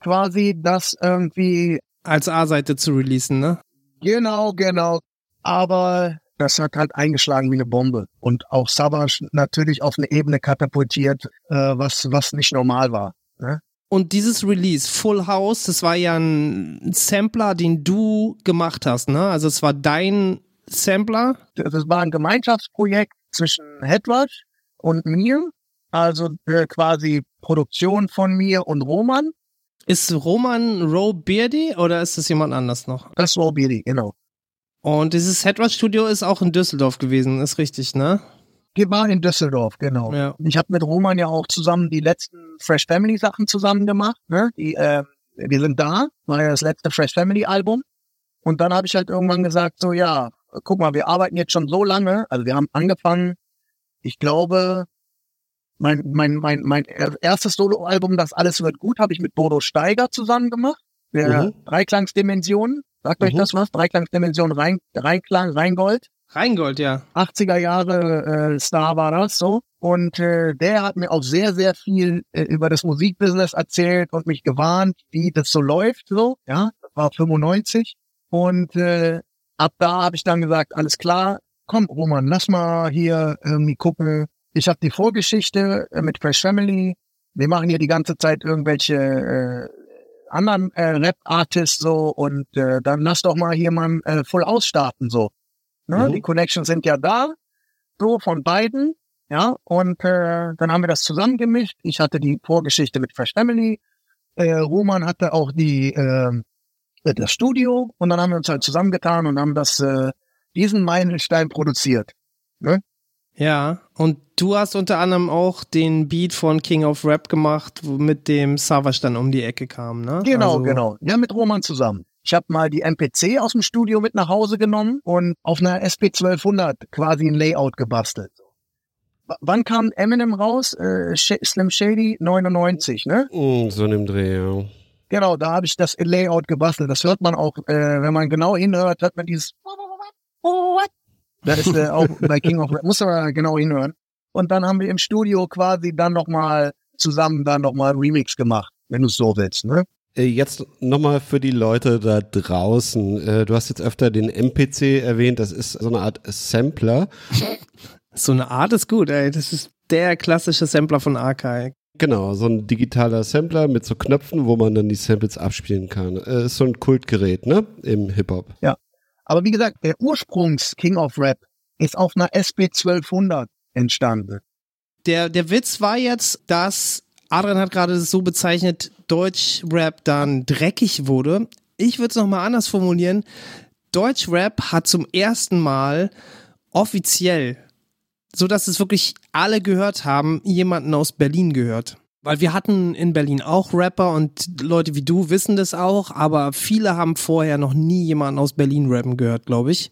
quasi das irgendwie, Als A-Seite zu releasen, ne? genau, genau. Aber das hat halt eingeschlagen wie eine Bombe. Und auch Savage natürlich auf eine Ebene katapultiert, äh, was, was nicht normal war. Ne? Und dieses Release, Full House, das war ja ein Sampler, den du gemacht hast, ne? Also es war dein Sampler. das war ein Gemeinschaftsprojekt zwischen Headrush und mir. Also äh, quasi Produktion von mir und Roman. Ist Roman Roe Beardy oder ist das jemand anders noch? Das war Bidi, genau. Und dieses Headrush Studio ist auch in Düsseldorf gewesen, ist richtig, ne? War in Düsseldorf, genau. Ja. Ich habe mit Roman ja auch zusammen die letzten Fresh Family Sachen zusammen gemacht. Ne? Die, äh, wir sind da, war ja das letzte Fresh Family Album. Und dann habe ich halt irgendwann gesagt, so ja, guck mal, wir arbeiten jetzt schon so lange. Also wir haben angefangen, ich glaube, mein, mein, mein, mein erstes Soloalbum, das alles wird gut, habe ich mit Bodo Steiger zusammen gemacht. Der Mhm. Dreiklangsdimensionen. Sagt euch Mhm. das was? Dreiklangsdimension Rein, Reinklang, Rheingold. Rheingold, ja. 80er Jahre äh, Star war das so. Und äh, der hat mir auch sehr, sehr viel äh, über das Musikbusiness erzählt und mich gewarnt, wie das so läuft. So, ja, das war 95. Und äh, ab da habe ich dann gesagt, alles klar, komm Roman, lass mal hier irgendwie gucken. Ich habe die Vorgeschichte äh, mit Fresh Family. Wir machen hier die ganze Zeit irgendwelche äh, anderen äh, Rap-Artists so und äh, dann lass doch mal hier mal äh, voll ausstarten so. Ne? Mhm. Die Connections sind ja da, so von beiden. Ja, und äh, dann haben wir das zusammengemischt. Ich hatte die Vorgeschichte mit Fresh Family. Äh, Roman hatte auch die äh, das Studio und dann haben wir uns halt zusammengetan und haben das äh, diesen Meilenstein produziert. Ja, und du hast unter anderem auch den Beat von King of Rap gemacht, mit dem Savage dann um die Ecke kam, ne? Genau, Also- genau. Ja, mit Roman zusammen. Ich habe mal die MPC aus dem Studio mit nach Hause genommen und auf einer SP 1200 quasi ein Layout gebastelt. W wann kam Eminem raus? Äh, Slim Shady 99, ne? Mm, So in dem Dreh, ja. Genau, da habe ich das Layout gebastelt. Das hört man auch, äh, wenn man genau hinhört, hört man dieses Das ist äh, auch bei King of Rap, muss man genau hinhören. Und dann haben wir im Studio quasi dann nochmal zusammen dann nochmal Remix gemacht, wenn du es so willst, ne? Äh, Jetzt nochmal für die Leute da draußen. Äh, Du hast jetzt öfter den MPC erwähnt, das ist so eine Art Sampler. So eine Art ist gut, ey. Das ist der klassische Sampler von Arkai. Genau, so ein digitaler Sampler mit so Knöpfen, wo man dann die Samples abspielen kann. Äh, Ist so ein Kultgerät, ne? Im Hip-Hop. Aber wie gesagt, der Ursprungs King of Rap ist auf einer SB 1200 entstanden. Der, der Witz war jetzt, dass Adrian hat gerade so bezeichnet, Deutschrap dann dreckig wurde. Ich würde es nochmal anders formulieren. Deutschrap hat zum ersten Mal offiziell, so dass es wirklich alle gehört haben, jemanden aus Berlin gehört. Weil wir hatten in Berlin auch Rapper und Leute wie du wissen das auch, aber viele haben vorher noch nie jemanden aus Berlin rappen gehört, glaube ich.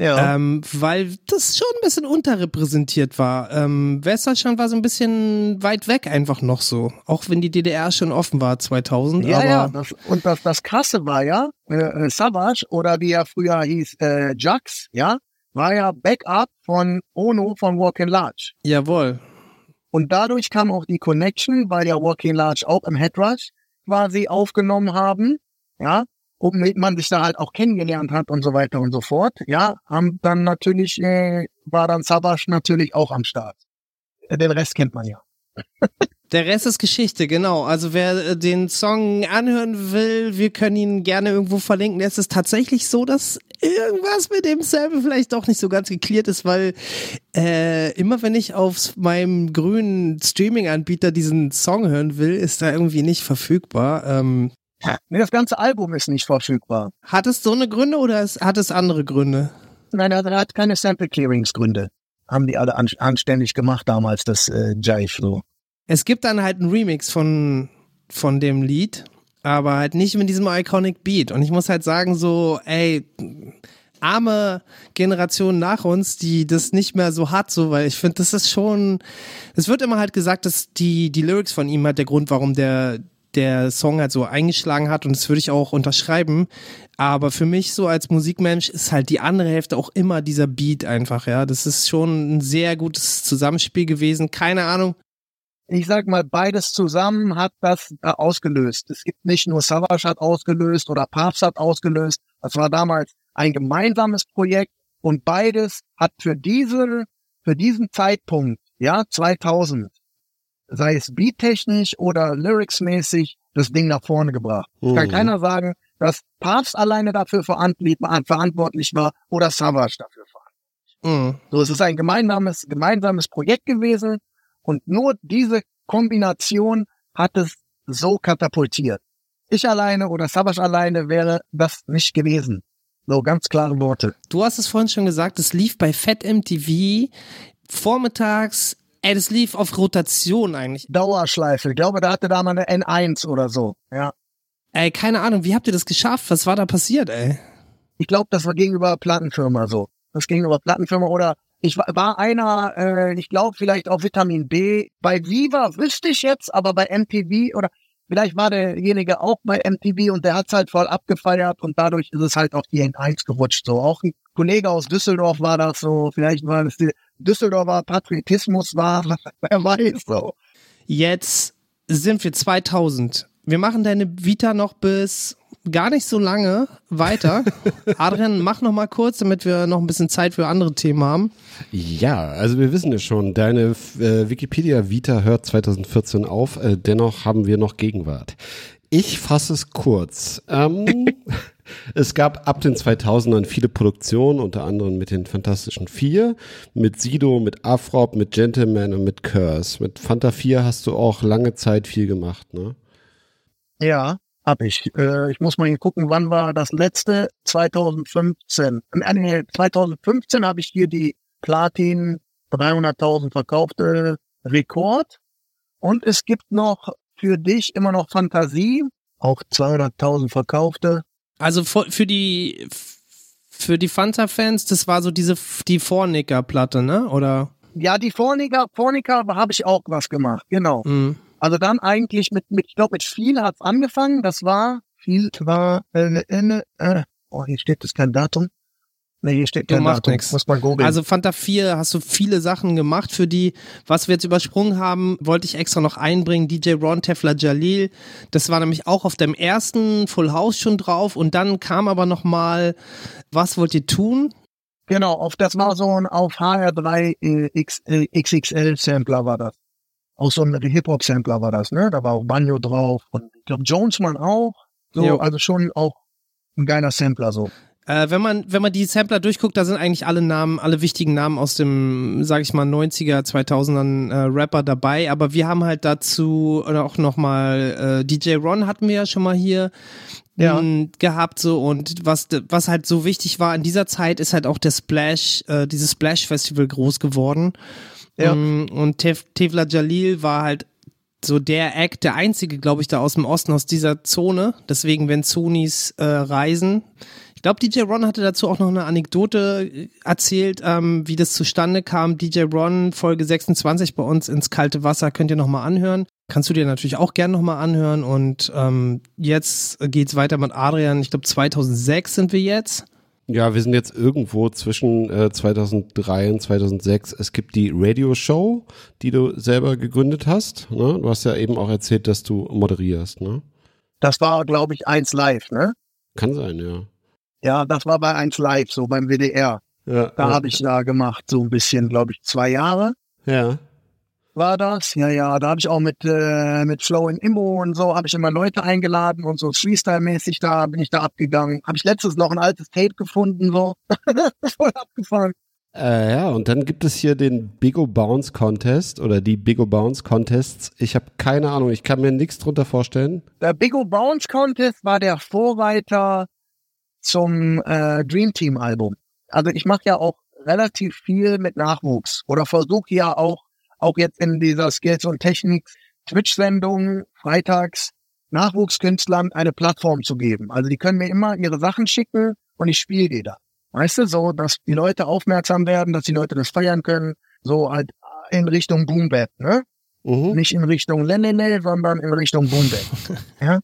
Ja. Ähm, weil das schon ein bisschen unterrepräsentiert war. Ähm, Westdeutschland war so ein bisschen weit weg einfach noch so. Auch wenn die DDR schon offen war 2000. ja, ja. Das, und das, das Krasse war ja, äh, äh, Savage oder wie er früher hieß, äh, Jax, ja, war ja Backup von Ono von Walking Large. jawohl. Und dadurch kam auch die Connection, weil ja Walking Large auch im Headrush quasi aufgenommen haben, ja, womit man sich da halt auch kennengelernt hat und so weiter und so fort, ja, haben dann natürlich, äh, war dann Savage natürlich auch am Start. Den Rest kennt man ja. Der Rest ist Geschichte, genau. Also wer äh, den Song anhören will, wir können ihn gerne irgendwo verlinken. Es ist tatsächlich so, dass irgendwas mit dem Sample vielleicht doch nicht so ganz geklärt ist, weil äh, immer wenn ich auf meinem grünen Streaming-Anbieter diesen Song hören will, ist er irgendwie nicht verfügbar. Ähm, Nee, das ganze Album ist nicht verfügbar. hat es so eine Gründe oder es, hat es andere Gründe? Nein, er hat keine Sample Clearings Gründe. Haben die alle an, anständig gemacht damals, das äh, Jive so. Es gibt dann halt einen Remix von, von dem Lied, aber halt nicht mit diesem Iconic Beat. Und ich muss halt sagen, so, ey, arme Generation nach uns, die das nicht mehr so hat, so, weil ich finde, das ist schon, es wird immer halt gesagt, dass die, die Lyrics von ihm halt der Grund, warum der, der Song halt so eingeschlagen hat und das würde ich auch unterschreiben. Aber für mich so als Musikmensch ist halt die andere Hälfte auch immer dieser Beat einfach, ja. Das ist schon ein sehr gutes Zusammenspiel gewesen. Keine Ahnung, ich sag mal, beides zusammen hat das äh, ausgelöst. Es gibt nicht nur Savage hat ausgelöst oder Papst hat ausgelöst. Das war damals ein gemeinsames Projekt und beides hat für diesen, für diesen Zeitpunkt, ja, 2000, sei es beattechnisch oder lyricsmäßig, das Ding nach vorne gebracht. Es Kann Mhm. keiner sagen, dass Papst alleine dafür verantwortlich war, oder Savage dafür verantwortlich. mm. So, es ist ein gemeinsames, gemeinsames Projekt gewesen und nur diese Kombination hat es so katapultiert. Ich alleine oder Savage alleine wäre das nicht gewesen. So, ganz klare Worte. Du hast es vorhin schon gesagt, es lief bei Fett MTV vormittags. Ey, das lief auf Rotation eigentlich. Dauerschleife. Ich glaube, da hatte da mal eine N1 oder so. Ja. Ey, keine Ahnung, wie habt ihr das geschafft? Was war da passiert, ey? Ich glaube, das war gegenüber Plattenfirma so. Das gegenüber Plattenfirma oder ich war, war einer, äh, ich glaube vielleicht auch Vitamin B. Bei Viva wüsste ich jetzt, aber bei MTV oder vielleicht war derjenige auch bei MTV und der hat's halt voll abgefeiert und dadurch ist es halt auf die N1 gerutscht. So auch ein Kollege aus Düsseldorf war das so. Vielleicht war es die Düsseldorfer Patriotismus war, wer weiß so. Jetzt sind wir 2000. Wir machen deine Vita noch bis gar nicht so lange weiter. Adrian, mach noch mal kurz, damit wir noch ein bisschen Zeit für andere Themen haben. Ja, also wir wissen es schon, deine äh, Wikipedia-Vita hört 2014 auf, äh, dennoch haben wir noch Gegenwart. Ich fasse es kurz. Ähm, Es gab ab den 2000ern viele Produktionen, unter anderem mit den Fantastischen Vier, mit Sido, mit Afrop, mit Gentleman und mit Curse. Mit Fanta 4 hast du auch lange Zeit viel gemacht, ne? Ja, hab ich. Äh, ich muss mal gucken, wann war das letzte? 2015. Äh, nee, 2015 habe ich hier die Platin 300.000 verkaufte Rekord. Und es gibt noch für dich immer noch Fantasie, auch 200.000 verkaufte. Also für die für die Fanta-Fans, das war so diese die Vornicker-Platte, ne? Oder? Ja, die Forniker, Forniker habe ich auch was gemacht, genau. Mhm. Also dann eigentlich mit, mit ich glaube, mit viel hat's angefangen. Das war, viel war, äh, äh, äh, oh, hier steht das kein Datum. Nee, hier steht kein macht Datum. nix. Muss man googeln. Also Fanta 4 hast du viele Sachen gemacht. Für die, was wir jetzt übersprungen haben, wollte ich extra noch einbringen. DJ Ron Tefla Jalil. Das war nämlich auch auf dem ersten Full House schon drauf. Und dann kam aber noch mal, was wollt ihr tun? Genau, auf das war so ein auf HR3 äh, X, äh, XXL Sampler war das. Auch so ein Hip-Hop Sampler war das, ne? Da war auch Banjo drauf und ich glaube Jonesman auch. So, Jo. also schon auch ein geiler Sampler so. Äh, wenn man, wenn man die Sampler durchguckt, da sind eigentlich alle Namen, alle wichtigen Namen aus dem, sag ich mal, 90er, 2000ern äh, Rapper dabei. Aber wir haben halt dazu auch nochmal, äh, DJ Ron hatten wir ja schon mal hier Ja. m, gehabt so und was, was halt so wichtig war in dieser Zeit ist halt auch der Splash, äh, dieses Splash Festival groß geworden. Ja. Mm, Und Tef Tefla Jalil war halt so der Act, der einzige, glaube ich, da aus dem Osten, aus dieser Zone. Deswegen, wenn Sonis äh, reisen. Ich glaube, DJ Ron hatte dazu auch noch eine Anekdote äh, erzählt, ähm, wie das zustande kam. DJ Ron, Folge 26 bei uns ins kalte Wasser, könnt ihr nochmal anhören. Kannst du dir natürlich auch gerne nochmal anhören. Und ähm, jetzt geht's weiter mit Adrian. Ich glaube, 2006 sind wir jetzt. Ja, wir sind jetzt irgendwo zwischen äh, 2003 und 2006. Es gibt die Radio-Show, die du selber gegründet hast. Ne? Du hast ja eben auch erzählt, dass du moderierst. Ne? Das war, glaube ich, eins live, ne? Kann sein, ja. Ja, das war bei eins live, so beim WDR. Ja, Da ja, habe ich da gemacht, so ein bisschen, glaube ich, zwei Jahre ja. war das. Ja, ja, da habe ich auch mit, äh, mit Flow in Immo und so, habe ich immer Leute eingeladen und so Freestyle-mäßig da bin ich da abgegangen. Habe ich letztens noch ein altes Tape gefunden, so. Voll abgefahren. Äh, ja, und dann gibt es hier den Bigo Bounce Contest oder die Bigo Bounce Contests. Ich habe keine Ahnung, ich kann mir nichts drunter vorstellen. Der Big O Bounce Contest war der Vorreiter zum äh, Dream Team Album. Also ich mache ja auch relativ viel mit Nachwuchs oder versuche ja auch auch jetzt in dieser Skills und Technik Twitch Sendung freitags Nachwuchskünstlern eine Plattform zu geben. Also die können mir immer ihre Sachen schicken und ich spiele die da. Weißt du, so, dass die Leute aufmerksam werden, dass die Leute das feiern können, so halt in Richtung Boom Bap, ne? Mhm. Nicht in Richtung Lenene, sondern in Richtung Boom Bap. ja?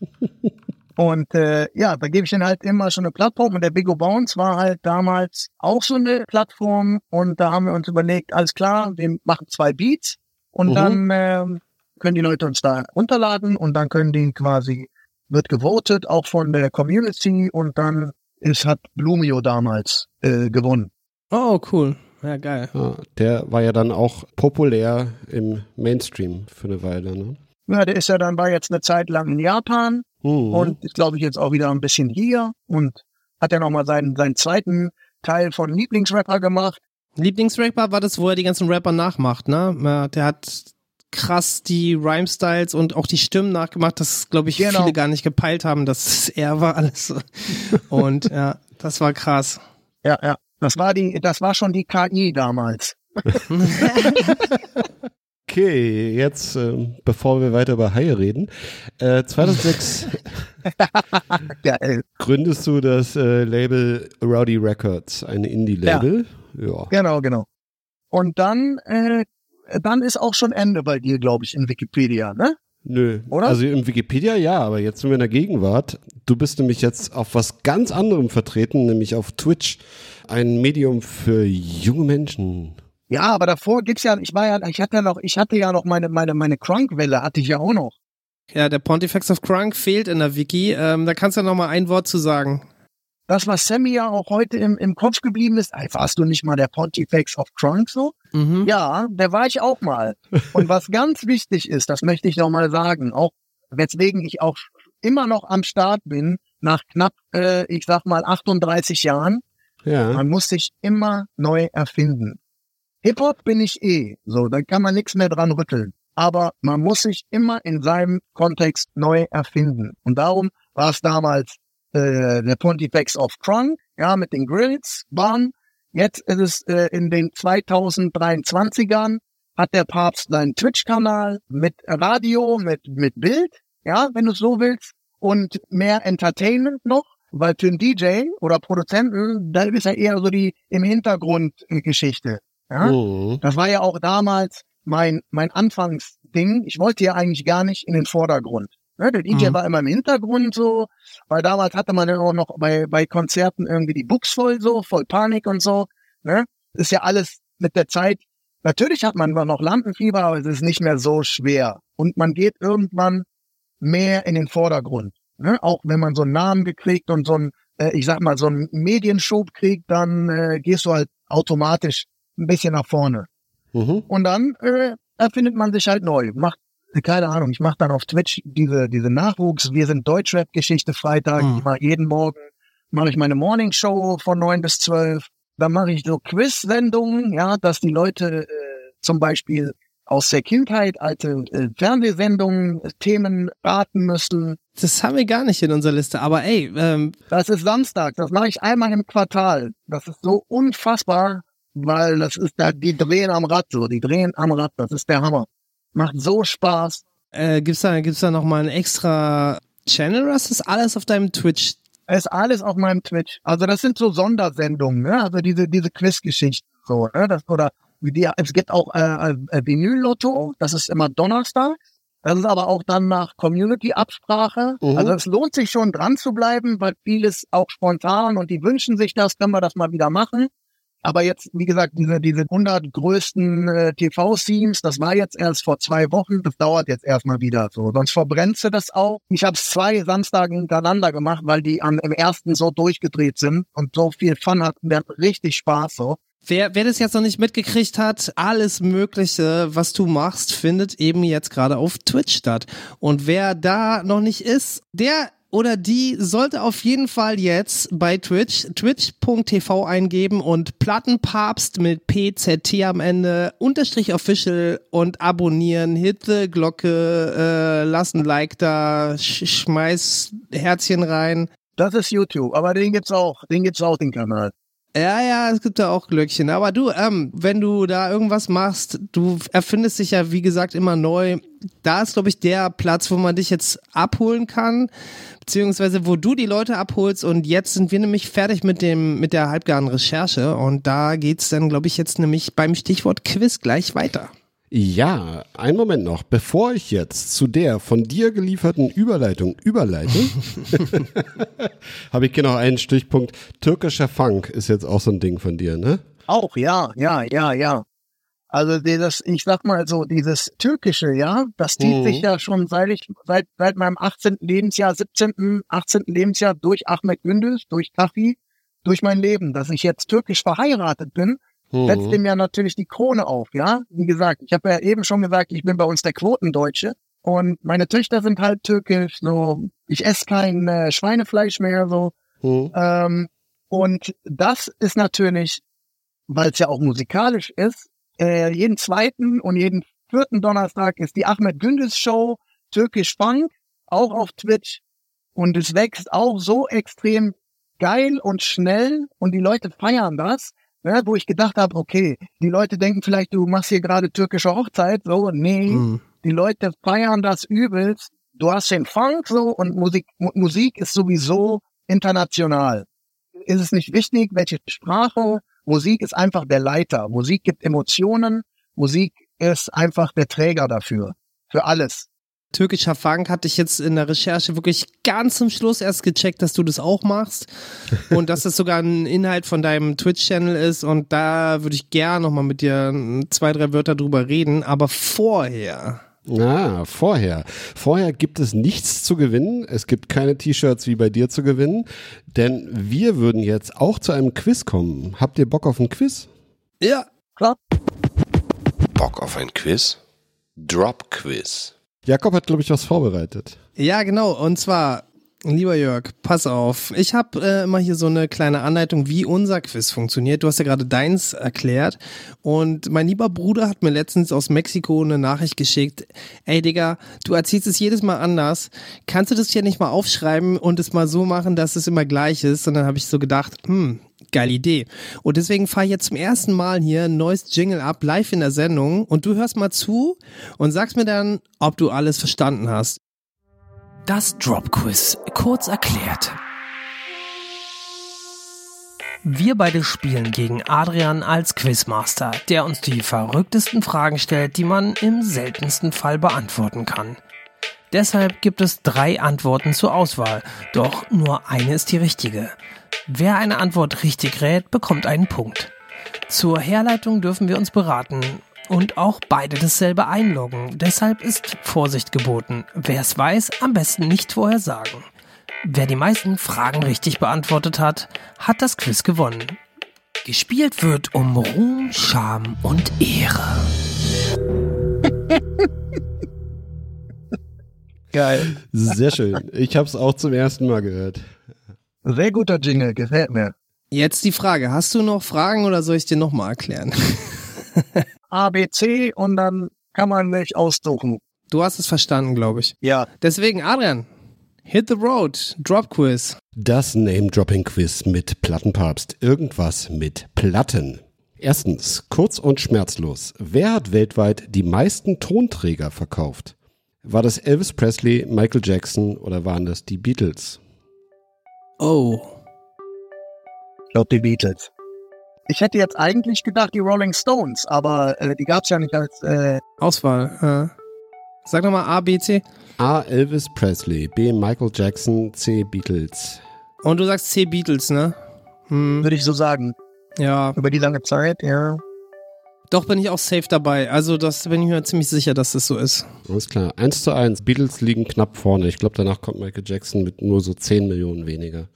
Und äh, ja, da gebe ich ihnen halt immer schon eine Plattform. Und der Big O Bounce war halt damals auch so eine Plattform. Und da haben wir uns überlegt, alles klar, wir machen zwei Beats. Und Mhm. dann ähm, können die Leute uns da runterladen und dann können die quasi, wird gewotet, auch von der Community. Und dann ist, hat Blumio damals äh, gewonnen. Oh, cool. Ja, geil. Ja, der war ja dann auch populär im Mainstream für eine Weile. Ne? Ja, der ist ja dann, war jetzt eine Zeit lang in Japan. Mhm. und ist, glaube ich, jetzt auch wieder ein bisschen hier und hat ja nochmal seinen, seinen zweiten Teil von Lieblingsrapper gemacht. Lieblingsrapper war das, wo er die ganzen Rapper nachmacht, ne? Ja, Der hat krass die Rhyme-Styles und auch die Stimmen nachgemacht, das glaube ich Genau. viele gar nicht gepeilt haben, dass es er war alles. so. Und ja, das war krass. Ja, ja. Das war die, das war schon die KI damals. Okay, jetzt, ähm, bevor wir weiter über Haie reden. Äh, 2006 Ja, äh, gründest du das äh, Label Rowdy Records, ein Indie-Label. Ja. genau, genau. Und dann, äh, dann ist auch schon Ende bei dir, glaube ich, in Wikipedia, ne? Nö. Oder? Also im Wikipedia ja, aber jetzt sind wir in der Gegenwart. Du bist nämlich jetzt auf was ganz anderem vertreten, nämlich auf Twitch. Ein Medium für junge Menschen. Ja, aber davor gibt's ja, ich war ja, ich hatte ja noch, ich hatte ja noch meine, meine, meine Crunk-Welle hatte ich ja auch noch. Ja, der Pontifex of Crunk fehlt in der Wiki. Ähm, da kannst du noch mal ein Wort zu sagen. Das, was Sammy ja auch heute im, im Kopf geblieben ist, ey, warst du nicht mal der Pontifex of Crunk so? Mhm. Ja, der war ich auch mal. Und was ganz wichtig ist, das möchte ich noch mal sagen, auch weswegen ich auch immer noch am Start bin, nach knapp, äh, ich sag mal, 38 Jahren, Ja. man muss sich immer neu erfinden. Hip-Hop bin ich eh, so, da kann man nichts mehr dran rütteln. Aber man muss sich immer in seinem Kontext neu erfinden. Und darum war es damals äh, der Pontifex of Crunk, ja, mit den Grills, Bahn. Jetzt ist es äh, in den 2023ern, hat der Papst seinen Twitch-Kanal mit Radio, mit, mit Bild, ja, wenn du es so willst, und mehr Entertainment noch, weil für einen DJ oder Produzenten, da ist ja eher so die im Hintergrund Geschichte. Ja? Mhm. Das war ja auch damals mein, mein Anfangsding. Ich wollte ja eigentlich gar nicht in den Vordergrund. Ne, der DJ Mhm. war immer im Hintergrund so, weil damals hatte man ja auch noch bei, bei Konzerten irgendwie die Books voll so, voll Panik und so. Ne? Ist ja alles mit der Zeit. Natürlich hat man immer noch Lampenfieber, aber es ist nicht mehr so schwer. Und man geht irgendwann mehr in den Vordergrund. Ne? Auch wenn man so einen Namen gekriegt und so einen, äh, ich sag mal, so einen Medienschub kriegt, dann äh, gehst du halt automatisch ein bisschen nach vorne. Mhm. Und dann äh, erfindet man sich halt neu. Macht, keine Ahnung, ich mache dann auf Twitch diese, diese Nachwuchs, wir sind Deutschrap-Geschichte Freitag. Mhm. Ich mache jeden Morgen, mache ich meine Morning Show von neun bis zwölf. Dann mache ich so Quiz-Sendungen, ja, dass die Leute äh, zum Beispiel aus der Kindheit alte äh, Fernsehsendungen, äh, Themen raten müssen. Das haben wir gar nicht in unserer Liste. Aber ey, ähm, Das ist Samstag, das mache ich einmal im Quartal. Das ist so unfassbar, weil das ist da, die drehen am Rad so, die drehen am Rad, das ist der Hammer. Macht so Spaß. äh, gibt's da, gibt's da noch mal einen extra Channel oder ist das alles auf deinem Twitch? Es ist alles auf meinem Twitch. Also das sind so Sondersendungen, ne? Also diese, diese Quiz-Geschichten so, ne? Das, oder wie die, es gibt auch äh, äh, Vinyl-Lotto, das ist immer Donnerstag. Das ist aber auch dann nach Community-Absprache. Mhm. Also es lohnt sich schon dran zu bleiben, weil vieles auch spontan und die wünschen sich das, können wir das mal wieder machen. Aber jetzt, wie gesagt, diese, diese 100 größten äh, TV-Themes, das war jetzt erst vor zwei Wochen, das dauert jetzt erstmal wieder so. Sonst verbrennst du das auch. Ich habe zwei Samstage hintereinander gemacht, weil die am, im ersten so durchgedreht sind und so viel Fun hatten, wir hatten richtig Spaß so. Wer, wer das jetzt noch nicht mitgekriegt hat, alles Mögliche, was du machst, findet eben jetzt gerade auf Twitch statt. Und wer da noch nicht ist, der oder die sollte auf jeden Fall jetzt bei Twitch twitch.tv eingeben und Plattenpapst mit PZT am Ende, Unterstrich official und abonnieren, hit the Glocke, äh, lass ein Like da, sch schmeiß Herzchen rein. Das ist YouTube, aber den gibt's auch, den gibt's auch, den Kanal. Ja, ja, es gibt da auch Glöckchen. Aber du, ähm, wenn du da irgendwas machst, du erfindest dich ja, wie gesagt, immer neu. Da ist, glaube ich, der Platz, wo man dich jetzt abholen kann, beziehungsweise wo du die Leute abholst. Und jetzt sind wir nämlich fertig mit dem, mit der halbgaren Recherche. Und da geht's dann, glaube ich, jetzt nämlich beim Stichwort Quiz gleich weiter. Ja, einen Moment noch. Bevor ich jetzt zu der von dir gelieferten Überleitung überleite, habe ich genau einen Stichpunkt. Türkischer Funk ist jetzt auch so ein Ding von dir, ne? Auch, ja, ja, ja, ja. Also dieses, ich sag mal so, dieses Türkische, ja, das zieht Mhm. sich ja schon seit ich, seit, seit meinem 18. Lebensjahr, 17., 18. Lebensjahr durch Ahmed Gündüz, durch Kafi, durch mein Leben. Dass ich jetzt türkisch verheiratet bin, Mhm. setzt dem ja natürlich die Krone auf, ja. Wie gesagt, ich habe ja eben schon gesagt, ich bin bei uns der Quotendeutsche und meine Töchter sind halt türkisch, so, ich esse kein äh, Schweinefleisch mehr, so. Mhm. Ähm, und das ist natürlich, weil es ja auch musikalisch ist, äh, jeden zweiten und jeden vierten Donnerstag ist die Ahmed Gündüz Show, Türkisch Funk, auch auf Twitch. Und es wächst auch so extrem geil und schnell und die Leute feiern das, ne, wo ich gedacht habe, okay, die Leute denken vielleicht, du machst hier gerade türkische Hochzeit, so, nee, Mhm. die Leute feiern das übelst. Du hast den Funk so und Musik, Mu- Musik ist sowieso international. Ist es nicht wichtig, welche Sprache? Musik ist einfach der Leiter. Musik gibt Emotionen. Musik ist einfach der Träger dafür. Für alles. Türkischer Funk hatte ich jetzt in der Recherche wirklich ganz zum Schluss erst gecheckt, dass du das auch machst und dass das sogar ein Inhalt von deinem Twitch-Channel ist und da würde ich gerne nochmal mit dir zwei, drei Wörter drüber reden, aber vorher. Ah, vorher. Vorher gibt es nichts zu gewinnen. Es gibt keine T-Shirts wie bei dir zu gewinnen, denn wir würden jetzt auch zu einem Quiz kommen. Habt ihr Bock auf ein Quiz? Ja, Klar. Bock auf ein Quiz? Drop Quiz. Jakob hat, glaube ich, was vorbereitet. ja genau und zwar Lieber Jörg, pass auf. Ich habe äh, immer hier so eine kleine Anleitung, wie unser Quiz funktioniert. Du hast ja gerade deins erklärt. Und mein lieber Bruder hat mir letztens aus Mexiko eine Nachricht geschickt. Ey, Digga, du erzählst es jedes Mal anders. Kannst du das hier nicht mal aufschreiben und es mal so machen, dass es immer gleich ist? Und dann habe ich so gedacht, hm, geile Idee. Und deswegen fahre ich jetzt zum ersten Mal hier ein neues Jingle ab, live in der Sendung. Und du hörst mal zu und sagst mir dann, ob du alles verstanden hast. Das Drop Quiz, kurz erklärt. Wir beide spielen gegen Adrian als Quizmaster, der uns die verrücktesten Fragen stellt, die man im seltensten Fall beantworten kann. Deshalb gibt es drei Antworten zur Auswahl, doch nur eine ist die richtige. Wer eine Antwort richtig rät, bekommt einen Punkt. Zur Herleitung dürfen wir uns beraten und auch beide dasselbe einloggen. Deshalb ist Vorsicht geboten. Wer es weiß, am besten nicht vorher sagen. Wer die meisten Fragen richtig beantwortet hat, hat das Quiz gewonnen. Gespielt wird um Ruhm, Scham und Ehre. Geil. Sehr schön. Ich habe es auch zum ersten Mal gehört. Sehr guter Jingle, gefällt mir. Jetzt die Frage, hast du noch Fragen oder soll ich dir nochmal erklären? A, B, C und dann kann man sich aussuchen. Du hast es verstanden, glaube ich. Ja. Deswegen, Adrian, hit the road, Drop Quiz. Das Name-Dropping-Quiz mit Plattenpapst. Irgendwas mit Platten. Erstens, kurz und schmerzlos. Wer hat weltweit die meisten Tonträger verkauft? War das Elvis Presley, Michael Jackson oder waren das die Beatles? Oh. Ich glaube die Beatles. Ich hätte jetzt eigentlich gedacht die Rolling Stones, aber äh, die gab's ja nicht als äh, Auswahl. Äh. Sag nochmal A, B, C. A. Elvis Presley, B. Michael Jackson, C. Beatles. Und du sagst C, Beatles, ne? Hm, würde ich so sagen. ja. Über die lange Zeit, ja. Doch bin ich auch safe dabei. Also das bin ich mir ziemlich sicher, dass das so ist. Alles klar. 1 zu 1. Beatles liegen knapp vorne. Ich glaube, danach kommt Michael Jackson mit nur so 10 Millionen weniger.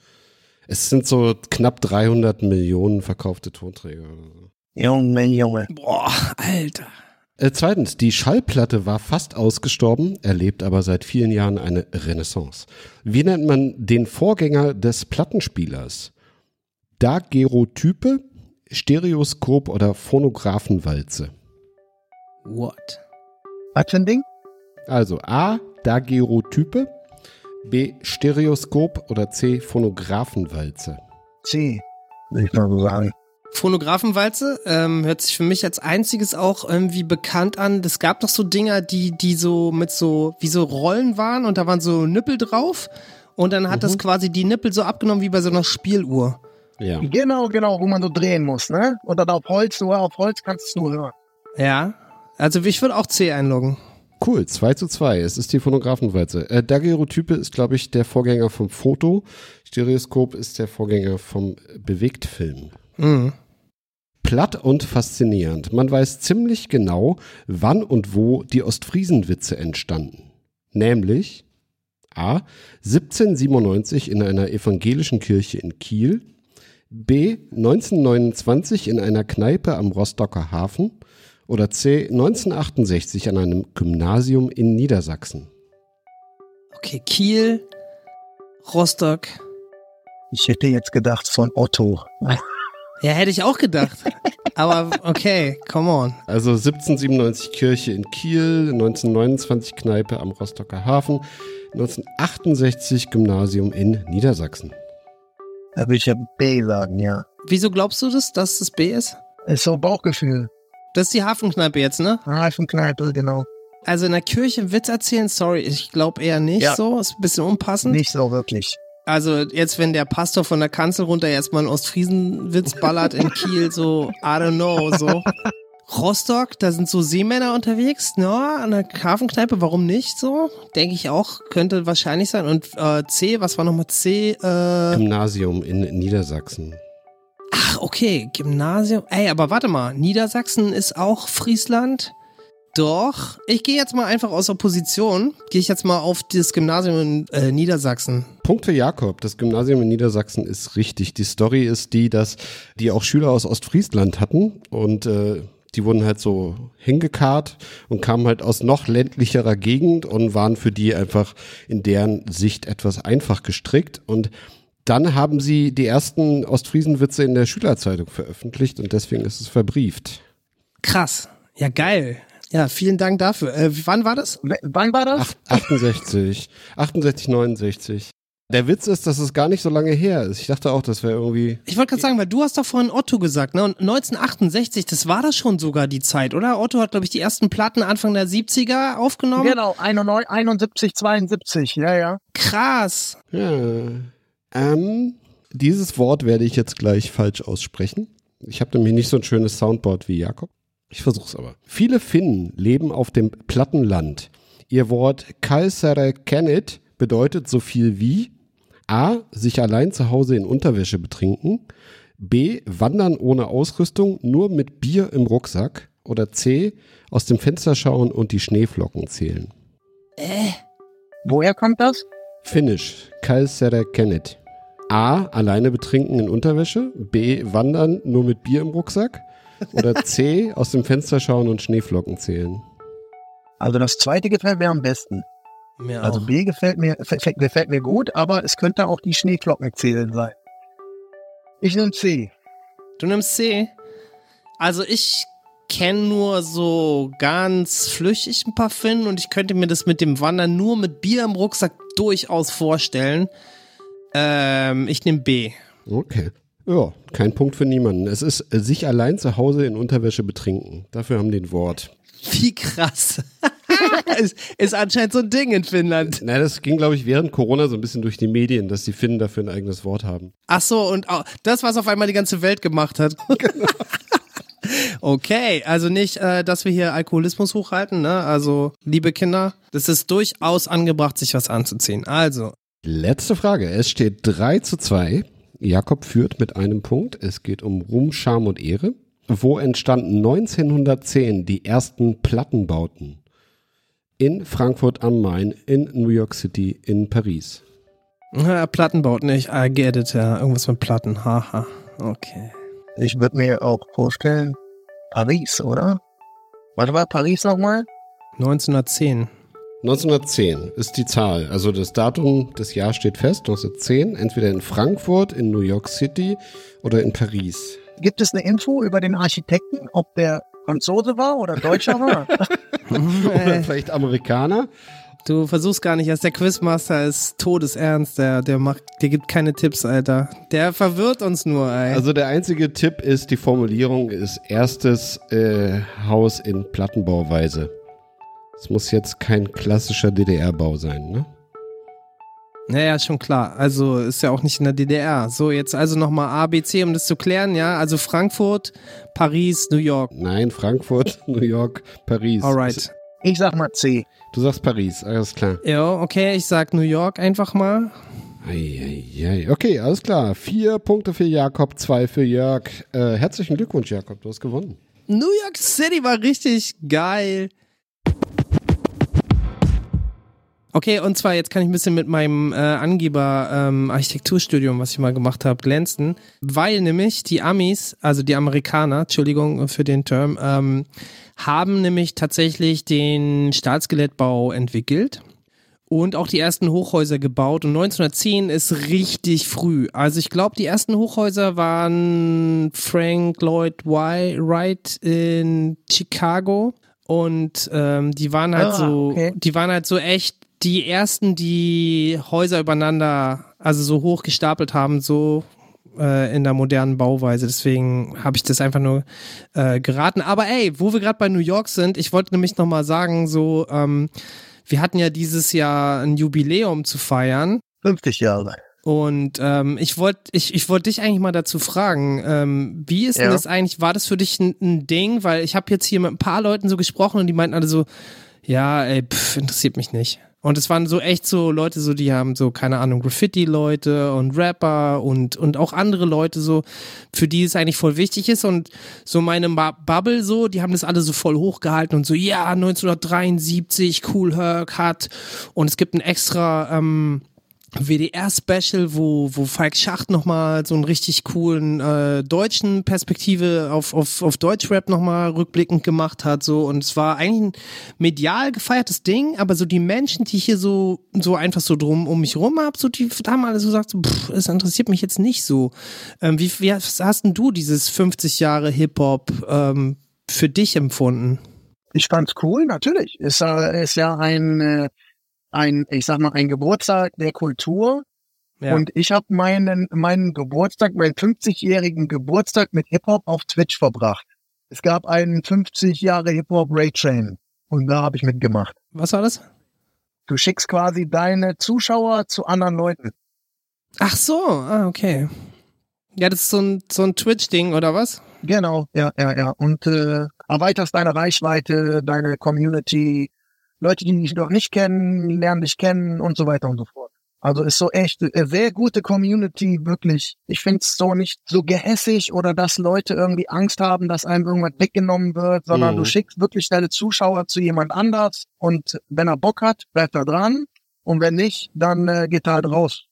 Es sind so knapp 300 Millionen verkaufte Tonträger. oder so. Junge, Junge. Boah, Alter. Äh, zweitens, die Schallplatte war fast ausgestorben, erlebt aber seit vielen Jahren eine Renaissance. Wie nennt man den Vorgänger des Plattenspielers? Daguerreotype, Stereoskop oder Phonographenwalze? What? Was für ein Ding? Also A, Daguerreotype, B, Stereoskop oder C, Phonographenwalze? C, ich mal so sagen. Phonographenwalze ähm, hört sich für mich als einziges auch irgendwie bekannt an. Es gab doch so Dinger, die, die so mit so, wie so Rollen waren und da waren so Nippel drauf und dann hat das quasi die Nippel so abgenommen wie bei so einer Spieluhr. Ja. Genau, genau, wo man so drehen muss, ne? Und dann auf Holz, nur auf Holz kannst du es nur hören. Ja. Also ich würde auch C einloggen. Cool, 2 zu 2. Es ist die Phonographenwalze. Äh, Daguerreotype ist, glaube ich, der Vorgänger vom Foto. Stereoskop ist der Vorgänger vom Bewegtfilm. Mhm. Platt und faszinierend. Man weiß ziemlich genau, wann und wo die Ostfriesenwitze entstanden. Nämlich A. 1797 in einer evangelischen Kirche in Kiel. B. 1929 in einer Kneipe am Rostocker Hafen. Oder C. 1968 an einem Gymnasium in Niedersachsen. Okay, Kiel, Rostock. Ich hätte jetzt gedacht von Otto. Ja, hätte ich auch gedacht. Aber okay, come on. Also 1797 Kirche in Kiel, 1929 Kneipe am Rostocker Hafen, 1968 Gymnasium in Niedersachsen. Da würde ich ja B sagen, ja. Wieso glaubst du das, dass das B ist? Ist so Bauchgefühl. Das ist die Hafenkneipe jetzt, ne? Reifenkneipe, genau. Also in der Kirche einen Witz erzählen, sorry, ich glaube eher nicht Ja. so. Ist ein bisschen unpassend. Nicht so wirklich. Also jetzt, wenn der Pastor von der Kanzel runter erstmal einen Ostfriesenwitz ballert in Kiel, so, I don't know, so. Rostock, da sind so Seemänner unterwegs, ja, an der Hafenkneipe, warum nicht so? Denke ich auch, könnte wahrscheinlich sein. Und äh, C, was war nochmal C? Äh, Gymnasium in Niedersachsen. ach, okay, Gymnasium. Ey, aber warte mal, Niedersachsen ist auch Friesland? Doch, ich gehe jetzt mal einfach aus der Position, gehe ich jetzt mal auf das Gymnasium in äh, Niedersachsen. Punkt für Jakob. Das Gymnasium in Niedersachsen ist richtig. Die Story ist die, dass die auch Schüler aus Ostfriesland hatten und äh, die wurden halt so hingekarrt und kamen halt aus noch ländlicherer Gegend und waren für die einfach in deren Sicht etwas einfach gestrickt und dann haben sie die ersten Ostfriesenwitze in der Schülerzeitung veröffentlicht und deswegen ist es verbrieft. Krass. Ja, geil. Ja, vielen Dank dafür. Äh, wann war das? W wann war das? Acht- 68, 68, 69. Der Witz ist, dass es gar nicht so lange her ist. Ich dachte auch, das wäre irgendwie. Ich wollte gerade sagen, weil du hast doch vorhin Otto gesagt, ne? Und 1968, das war das schon sogar die Zeit, oder? Otto hat, glaube ich, die ersten Platten Anfang der 70er aufgenommen. Genau, 91, 71, 72, ja, ja. Krass. Ja. Ähm, dieses Wort werde ich jetzt gleich falsch aussprechen. Ich habe nämlich nicht so ein schönes Soundboard wie Jakob. Ich versuch's aber. Viele Finnen leben auf dem Plattenland. Ihr Wort Kalsare-Kennet bedeutet so viel wie A. Sich allein zu Hause in Unterwäsche betrinken. B. Wandern ohne Ausrüstung, nur mit Bier im Rucksack. Oder C. Aus dem Fenster schauen und die Schneeflocken zählen. Woher kommt das? Finnisch. Kalsare-Kennet. A. Alleine betrinken in Unterwäsche. B. Wandern nur mit Bier im Rucksack. Oder C. Aus dem Fenster schauen und Schneeflocken zählen. Also das zweite gefällt mir am besten. Mir Also auch. B gefällt mir, gefällt, gefällt mir gut, aber es könnte auch die Schneeflocken zählen sein. Ich nehme C. Du nimmst C. Also ich kenne nur so ganz flüchtig ein paar Finnen und ich könnte mir das mit dem Wandern nur mit Bier im Rucksack durchaus vorstellen. Ähm, ich nehme B. Okay. Ja, kein Punkt für niemanden. Es ist sich allein zu Hause in Unterwäsche betrinken. Dafür haben die ein Wort. Wie krass. ist, ist anscheinend so ein Ding in Finnland. Na, das ging, glaube ich, während Corona so ein bisschen durch die Medien, dass die Finnen dafür ein eigenes Wort haben. Ach so, und auch das, was auf einmal die ganze Welt gemacht hat. Okay, also nicht, äh, dass wir hier Alkoholismus hochhalten, ne? Also, liebe Kinder, das ist durchaus angebracht, sich was anzuziehen. Also, Letzte Frage. Es steht 3 zu 2. Jakob führt mit einem Punkt. Es geht um Ruhm, Scham und Ehre. Wo entstanden 1910 die ersten Plattenbauten? In Frankfurt am Main, in New York City, in Paris. Ja, Plattenbauten, ich I get it, ja. Irgendwas mit Platten, haha. Okay. Ich würde mir auch vorstellen, Paris, oder? Was war Paris nochmal? 1910. 1910 ist die Zahl. Also das Datum des Jahres steht fest, 1910, entweder in Frankfurt, in New York City oder in Paris. Gibt es eine Info über den Architekten, ob der Franzose war oder Deutscher war? Oder vielleicht Amerikaner. Du versuchst gar nicht, erst der Quizmaster ist todesernst, der, der macht, der gibt keine Tipps, Alter. Der verwirrt uns nur, ey. Also der einzige Tipp ist, die Formulierung ist erstes äh, Haus in Plattenbauweise. Es muss jetzt kein klassischer DDR-Bau sein, ne? Naja, schon klar. Also ist ja auch nicht in der DDR. So, jetzt also nochmal A, B, C, um das zu klären, ja. Also Frankfurt, Paris, New York. Nein, Frankfurt, New York, Paris. Alright. Ich sag mal C. Du sagst Paris, alles klar. Ja, okay, ich sag New York einfach mal. Eieiei. Okay, alles klar. Vier Punkte für Jakob, zwei für Jörg. Äh, herzlichen Glückwunsch, Jakob, du hast gewonnen. New York City war richtig geil. Okay, und zwar jetzt kann ich ein bisschen mit meinem äh, Angeber ähm, Architekturstudium, was ich mal gemacht habe, glänzen, weil nämlich die Amis, also die Amerikaner, Entschuldigung für den Term, ähm, haben nämlich tatsächlich den Staatsskelettbau entwickelt und auch die ersten Hochhäuser gebaut. Und 1910 ist richtig früh. Also ich glaube, die ersten Hochhäuser waren Frank Lloyd Wright in Chicago. Und ähm, die waren halt Ah, so, okay. die waren halt so echt die ersten, die Häuser übereinander, also so hoch gestapelt haben, so äh, in der modernen Bauweise. Deswegen habe ich das einfach nur äh, geraten. Aber ey, wo wir gerade bei New York sind, ich wollte nämlich nochmal sagen, so, ähm, wir hatten ja dieses Jahr ein Jubiläum zu feiern. 50 Jahre. Und ähm, ich wollte ich, ich wollt dich eigentlich mal dazu fragen, ähm, wie ist denn Ja. das eigentlich, war das für dich ein, ein Ding? Weil ich habe jetzt hier mit ein paar Leuten so gesprochen und die meinten alle so, ja, ey, pff, interessiert mich nicht. Und es waren so echt so Leute, so die haben so, keine Ahnung, Graffiti-Leute und Rapper und, und auch andere Leute so, für die es eigentlich voll wichtig ist. Und so meine Bubble so, die haben das alle so voll hochgehalten und so, ja, 1973, Cool Herc hat. Und es gibt ein extra, ähm, WDR-Special, wo, wo Falk Schacht nochmal so einen richtig coolen äh, deutschen Perspektive auf, auf, auf Deutschrap nochmal rückblickend gemacht hat. So. Und es war eigentlich ein medial gefeiertes Ding, aber so die Menschen, die ich hier so, so einfach so drum um mich rum hab, so die haben alle so gesagt, pff, es interessiert mich jetzt nicht so. Ähm, wie, wie hast, hast denn du dieses 50 Jahre Hip-Hop ähm, für dich empfunden? Ich fand's cool, natürlich. Ist, äh, ist ja ein, äh, ein, ich sag mal, ein Geburtstag der Kultur. Ja. Und ich habe meinen, meinen Geburtstag, meinen 50-jährigen Geburtstag mit Hip-Hop auf Twitch verbracht. Es gab einen 50 Jahre Hip-Hop Ray Train. Und da habe ich mitgemacht. Was war das? Du schickst quasi deine Zuschauer zu anderen Leuten. Ach so, ah, okay. Ja, das ist so ein, so ein Twitch-Ding, oder was? Genau, ja, ja, ja. Und äh, erweiterst deine Reichweite, deine Community. Leute, die dich noch nicht kennen, lernen dich kennen und so weiter und so fort. Also ist so echt eine sehr gute Community, wirklich. Ich finde es so nicht so gehässig oder dass Leute irgendwie Angst haben, dass einem irgendwas weggenommen wird, sondern Mhm. du schickst wirklich deine Zuschauer zu jemand anders und wenn er Bock hat, bleibt er dran und wenn nicht, dann äh, geht er halt raus.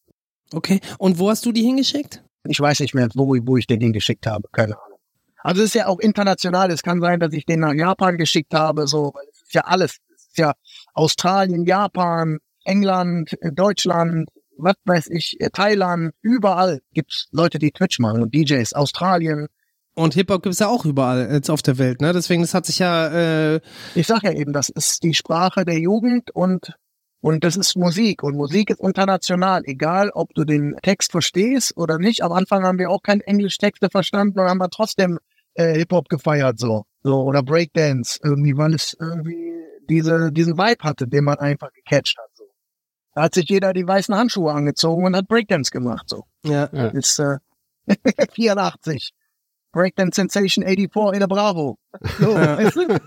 Okay. Und wo hast du die hingeschickt? Ich weiß nicht mehr, wo, wo ich den hingeschickt habe, keine Ahnung. Also es ist ja auch international. Es kann sein, dass ich den nach Japan geschickt habe, so, weil es ist ja alles. Es ja Australien, Japan, England, äh, Deutschland, was weiß ich, äh, Thailand, überall gibt's Leute, die Twitch machen und DJs, Australien. Und Hip-Hop gibt's ja auch überall jetzt auf der Welt, ne? Deswegen, das hat sich ja, äh, Ich sag ja eben, das ist die Sprache der Jugend und und das ist Musik und Musik ist international, egal ob du den Text verstehst oder nicht. Am Anfang haben wir auch kein Englisch-Texte verstanden und haben wir trotzdem äh, Hip-Hop gefeiert so. so oder Breakdance irgendwie, weil es irgendwie diese diesen Vibe hatte, den man einfach gecatcht hat so. Da hat sich jeder die weißen Handschuhe angezogen und hat Breakdance gemacht so. ja. Ist äh, 84. Breakdance Sensation 84 in der Bravo. So, weißt du?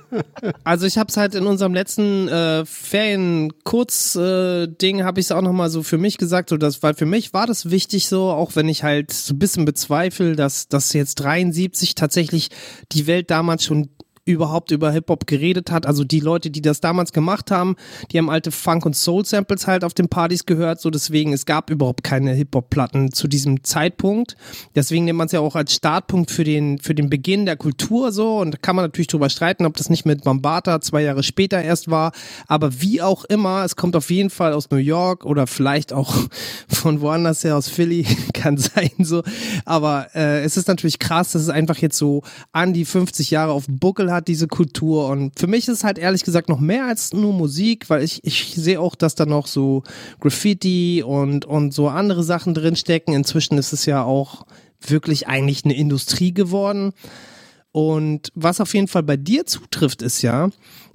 Also ich habe es halt in unserem letzten äh, Ferien-Kurz-Ding, habe ich es auch nochmal so für mich gesagt, so dass, weil für mich war das wichtig so, auch wenn ich halt so ein bisschen bezweifle, dass, dass jetzt 73 tatsächlich die Welt damals schon überhaupt über Hip-Hop geredet hat. Also die Leute, die das damals gemacht haben, die haben alte Funk- und Soul-Samples halt auf den Partys gehört. So deswegen, es gab überhaupt keine Hip-Hop-Platten zu diesem Zeitpunkt. Deswegen nimmt man es ja auch als Startpunkt für den, für den Beginn der Kultur so. Und kann man natürlich drüber streiten, ob das nicht mit Bambata zwei Jahre später erst war. Aber wie auch immer, es kommt auf jeden Fall aus New York oder vielleicht auch von woanders her aus Philly, kann sein so. Aber äh, es ist natürlich krass, dass es einfach jetzt so an die 50 Jahre auf dem Buckel hat, diese Kultur. Und für mich ist halt ehrlich gesagt noch mehr als nur Musik, weil ich, ich sehe auch, dass da noch so Graffiti und, und so andere Sachen drinstecken. Inzwischen ist es ja auch wirklich eigentlich eine Industrie geworden. Und was auf jeden Fall bei dir zutrifft, ist ja,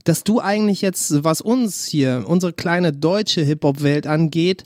dass du eigentlich jetzt, was uns hier, unsere kleine deutsche Hip-Hop-Welt angeht,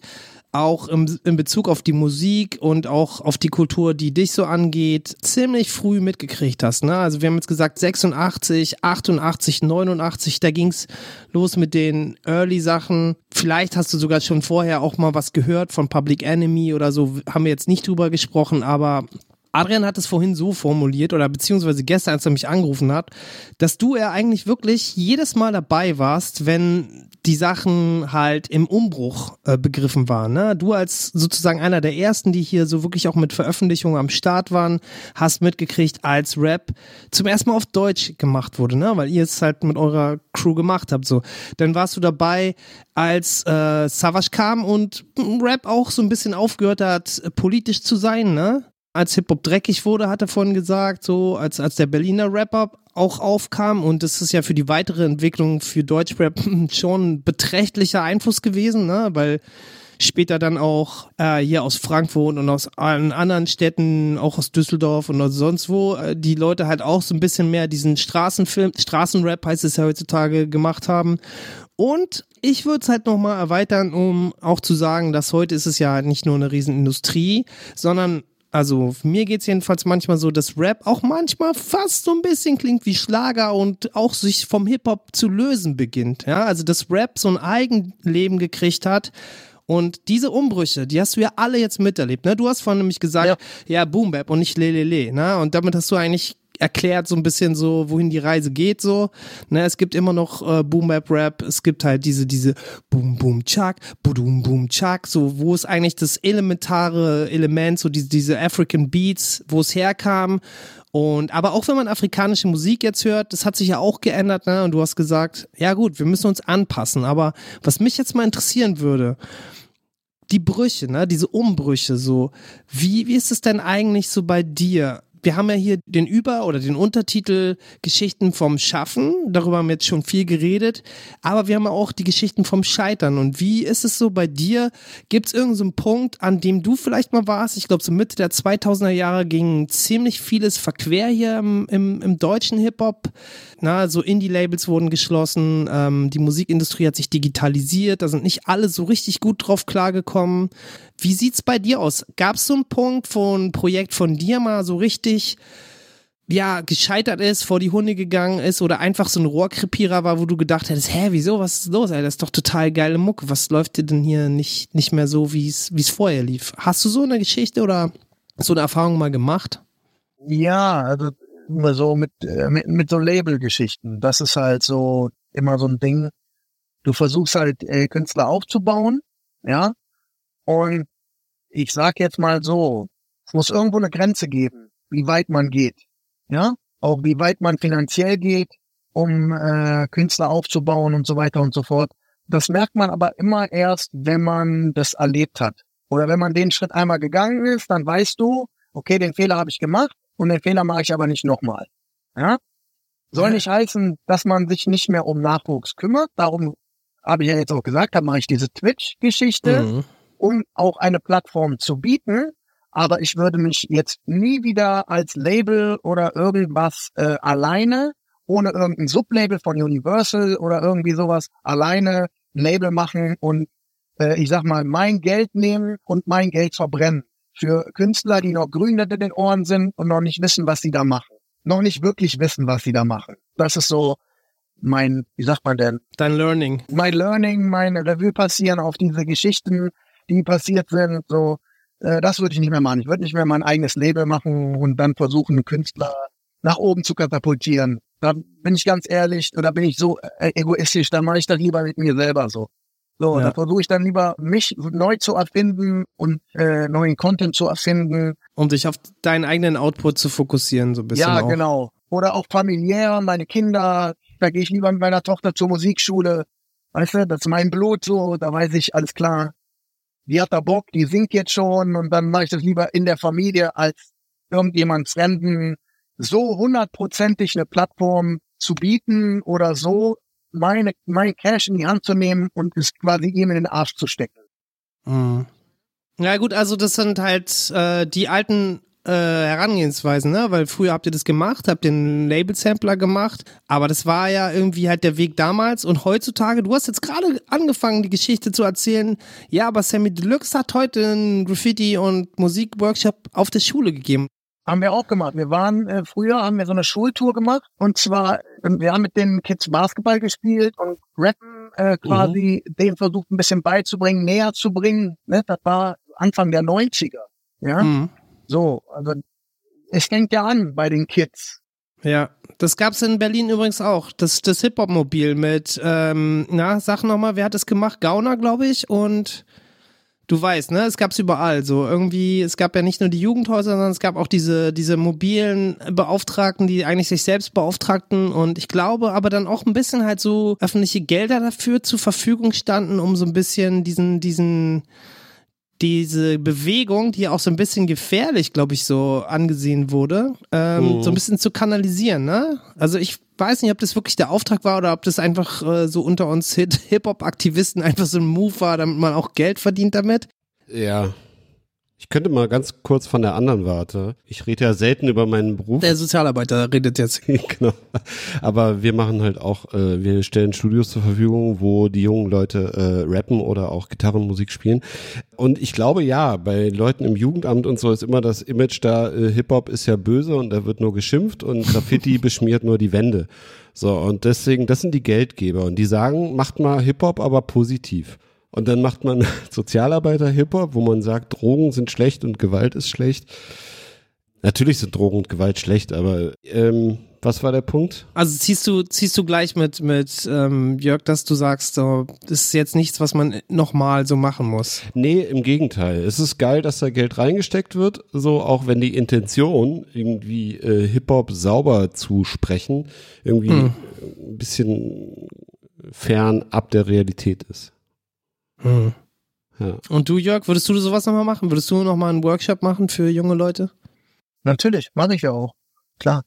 auch im, in Bezug auf die Musik und auch auf die Kultur, die dich so angeht, ziemlich früh mitgekriegt hast. Ne? Also wir haben jetzt gesagt 86, 88, 89, da ging's los mit den Early-Sachen. Vielleicht hast du sogar schon vorher auch mal was gehört von Public Enemy oder so, haben wir jetzt nicht drüber gesprochen, aber Adrian hat es vorhin so formuliert oder beziehungsweise gestern, als er mich angerufen hat, dass du ja eigentlich wirklich jedes Mal dabei warst, wenn die Sachen halt im Umbruch äh, begriffen waren. Ne? Du als sozusagen einer der ersten, die hier so wirklich auch mit Veröffentlichungen am Start waren, hast mitgekriegt, als Rap zum ersten Mal auf Deutsch gemacht wurde, ne? weil ihr es halt mit eurer Crew gemacht habt. So, dann warst du dabei, als äh, Savage kam und Rap auch so ein bisschen aufgehört hat, politisch zu sein, ne? Als Hip-Hop dreckig wurde, hat er vorhin gesagt, so als, als der Berliner Rapper auch aufkam und das ist ja für die weitere Entwicklung für Deutschrap schon ein beträchtlicher Einfluss gewesen, ne? weil später dann auch äh, hier aus Frankfurt und aus allen anderen Städten, auch aus Düsseldorf und sonst wo, äh, die Leute halt auch so ein bisschen mehr diesen Straßenfilm, Straßenrap heißt es ja heutzutage, gemacht haben. Und ich würde es halt nochmal erweitern, um auch zu sagen, dass heute ist es ja nicht nur eine Riesenindustrie, sondern also mir geht's jedenfalls manchmal so, dass Rap auch manchmal fast so ein bisschen klingt wie Schlager und auch sich vom Hip-Hop zu lösen beginnt. Ja, also dass Rap so ein Eigenleben gekriegt hat. Und diese Umbrüche, die hast du ja alle jetzt miterlebt. Ne? Du hast vorhin nämlich gesagt, ja, Boom Bap und nicht Lelele. Ne? Und damit hast du eigentlich erklärt so ein bisschen so, wohin die Reise geht so. Ne, es gibt immer noch äh, Boom Bap Rap, es gibt halt diese diese Boom Boom Chuck, Boom Boom Chuck, so wo es eigentlich das elementare Element, so diese diese African Beats, wo es herkam. Und aber auch wenn man afrikanische Musik jetzt hört, das hat sich ja auch geändert, ne? Und du hast gesagt, ja gut, wir müssen uns anpassen. Aber was mich jetzt mal interessieren würde, die Brüche, ne, diese Umbrüche, so, wie, wie ist es denn eigentlich so bei dir? Wir haben ja hier den Über- oder den Untertitel Geschichten vom Schaffen. Darüber haben wir jetzt schon viel geredet. Aber wir haben auch die Geschichten vom Scheitern. Und wie ist es so bei dir? Gibt es irgendeinen so Punkt, an dem du vielleicht mal warst? Ich glaube, so Mitte der 2000er Jahre ging ziemlich vieles verquer hier im, im, im deutschen Hip-Hop. Na, so Indie-Labels wurden geschlossen. Ähm, die Musikindustrie hat sich digitalisiert. Da sind nicht alle so richtig gut drauf klargekommen. Wie sieht's bei dir aus? Gab es so einen Punkt, wo ein Projekt von dir mal so richtig ja, gescheitert ist, vor die Hunde gegangen ist oder einfach so ein Rohrkrepierer war, wo du gedacht hättest, hä, wieso, was ist los, ey, das ist doch total geile Mucke, was läuft dir denn hier nicht, nicht mehr so, wie es vorher lief? Hast du so eine Geschichte oder so eine Erfahrung mal gemacht? Ja, also immer so mit, äh, mit, mit so Label-Geschichten, das ist halt so immer so ein Ding, du versuchst halt äh, Künstler aufzubauen, ja, und ich sag jetzt mal so, es muss irgendwo eine Grenze geben, wie weit man geht. Ja, auch wie weit man finanziell geht, um äh, Künstler aufzubauen und so weiter und so fort. Das merkt man aber immer erst, wenn man das erlebt hat. Oder wenn man den Schritt einmal gegangen ist, dann weißt du, okay, den Fehler habe ich gemacht und den Fehler mache ich aber nicht nochmal. Ja? Soll nicht heißen, dass man sich nicht mehr um Nachwuchs kümmert. Darum habe ich ja jetzt auch gesagt, da mache ich diese Twitch-Geschichte. Mhm um auch eine Plattform zu bieten. Aber ich würde mich jetzt nie wieder als Label oder irgendwas äh, alleine, ohne irgendein Sublabel von Universal oder irgendwie sowas, alleine ein Label machen und äh, ich sag mal, mein Geld nehmen und mein Geld verbrennen. Für Künstler, die noch grün hinter den Ohren sind und noch nicht wissen, was sie da machen. Noch nicht wirklich wissen, was sie da machen. Das ist so mein, wie sagt man denn? Dein Learning. Mein Learning, mein Revue passieren auf diese Geschichten die passiert sind, so, äh, das würde ich nicht mehr machen. Ich würde nicht mehr mein eigenes Label machen und dann versuchen, einen Künstler nach oben zu katapultieren. Da bin ich ganz ehrlich, oder bin ich so äh, egoistisch, dann mache ich das lieber mit mir selber so. So, ja. da versuche ich dann lieber, mich neu zu erfinden und äh, neuen Content zu erfinden. Um dich auf deinen eigenen Output zu fokussieren, so ein bisschen. Ja, auch. genau. Oder auch familiär, meine Kinder, da gehe ich lieber mit meiner Tochter zur Musikschule. Weißt du, das ist mein Blut so, da weiß ich, alles klar, die hat da Bock, die singt jetzt schon und dann mache ich das lieber in der Familie als irgendjemand Fremden so hundertprozentig eine Plattform zu bieten oder so meine, mein Cash in die Hand zu nehmen und es quasi ihm in den Arsch zu stecken. Mhm. Ja gut, also das sind halt äh, die alten äh, Herangehensweisen, ne? Weil früher habt ihr das gemacht, habt den Label-Sampler gemacht, aber das war ja irgendwie halt der Weg damals und heutzutage, du hast jetzt gerade angefangen, die Geschichte zu erzählen, ja, aber Sammy Deluxe hat heute einen Graffiti- und Musikworkshop auf der Schule gegeben. Haben wir auch gemacht. Wir waren, äh, früher haben wir so eine Schultour gemacht und zwar, ähm, wir haben mit den Kids Basketball gespielt und Rappen äh, quasi mhm. denen versucht ein bisschen beizubringen, näher zu bringen. Ne? Das war Anfang der 90er. Ja. Mhm. So, also es fängt ja an bei den Kids. Ja, das gab's in Berlin übrigens auch. Das, das Hip-Hop-Mobil mit, ähm, na, sag nochmal, wer hat das gemacht? Gauner, glaube ich. Und du weißt, ne, es gab's überall. So irgendwie, es gab ja nicht nur die Jugendhäuser, sondern es gab auch diese, diese mobilen Beauftragten, die eigentlich sich selbst beauftragten. Und ich glaube aber dann auch ein bisschen halt so öffentliche Gelder dafür zur Verfügung standen, um so ein bisschen diesen, diesen, diese Bewegung, die auch so ein bisschen gefährlich, glaube ich, so angesehen wurde, ähm, mhm. so ein bisschen zu kanalisieren. Ne? Also ich weiß nicht, ob das wirklich der Auftrag war oder ob das einfach äh, so unter uns Hip-Hop-Aktivisten einfach so ein Move war, damit man auch Geld verdient damit. Ja, ich könnte mal ganz kurz von der anderen Warte. Ich rede ja selten über meinen Beruf. Der Sozialarbeiter redet jetzt. genau. Aber wir machen halt auch, äh, wir stellen Studios zur Verfügung, wo die jungen Leute äh, rappen oder auch Gitarrenmusik spielen. Und ich glaube ja, bei Leuten im Jugendamt und so ist immer das Image da, äh, Hip-Hop ist ja böse und da wird nur geschimpft und Graffiti beschmiert nur die Wände. So, und deswegen, das sind die Geldgeber und die sagen, macht mal Hip-Hop, aber positiv. Und dann macht man Sozialarbeiter Hip-Hop, wo man sagt, Drogen sind schlecht und Gewalt ist schlecht. Natürlich sind Drogen und Gewalt schlecht, aber ähm, was war der Punkt? Also ziehst du, ziehst du gleich mit, mit ähm, Jörg, dass du sagst, so, das ist jetzt nichts, was man nochmal so machen muss. Nee, im Gegenteil. Es ist geil, dass da Geld reingesteckt wird, so auch wenn die Intention, irgendwie äh, Hip-Hop sauber zu sprechen, irgendwie Hm. ein bisschen fern ab der Realität ist. Hm. Ja. Und du, Jörg, würdest du sowas nochmal machen? Würdest du nochmal einen Workshop machen für junge Leute? Natürlich, mache ich ja auch. Klar.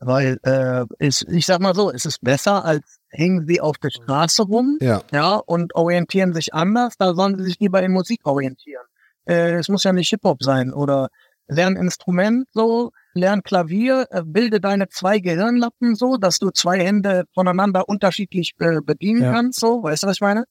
Weil, äh, ist, ich sag mal so, es ist besser, als hängen sie auf der Straße rum, Ja. ja, und orientieren sich anders, da sollen sie sich lieber in Musik orientieren. Äh, es muss ja nicht Hip-Hop sein oder lern Instrument so, lern Klavier, äh, bilde deine zwei Gehirnlappen so, dass du zwei Hände voneinander unterschiedlich äh, bedienen Ja. kannst, so, weißt du, was ich meine?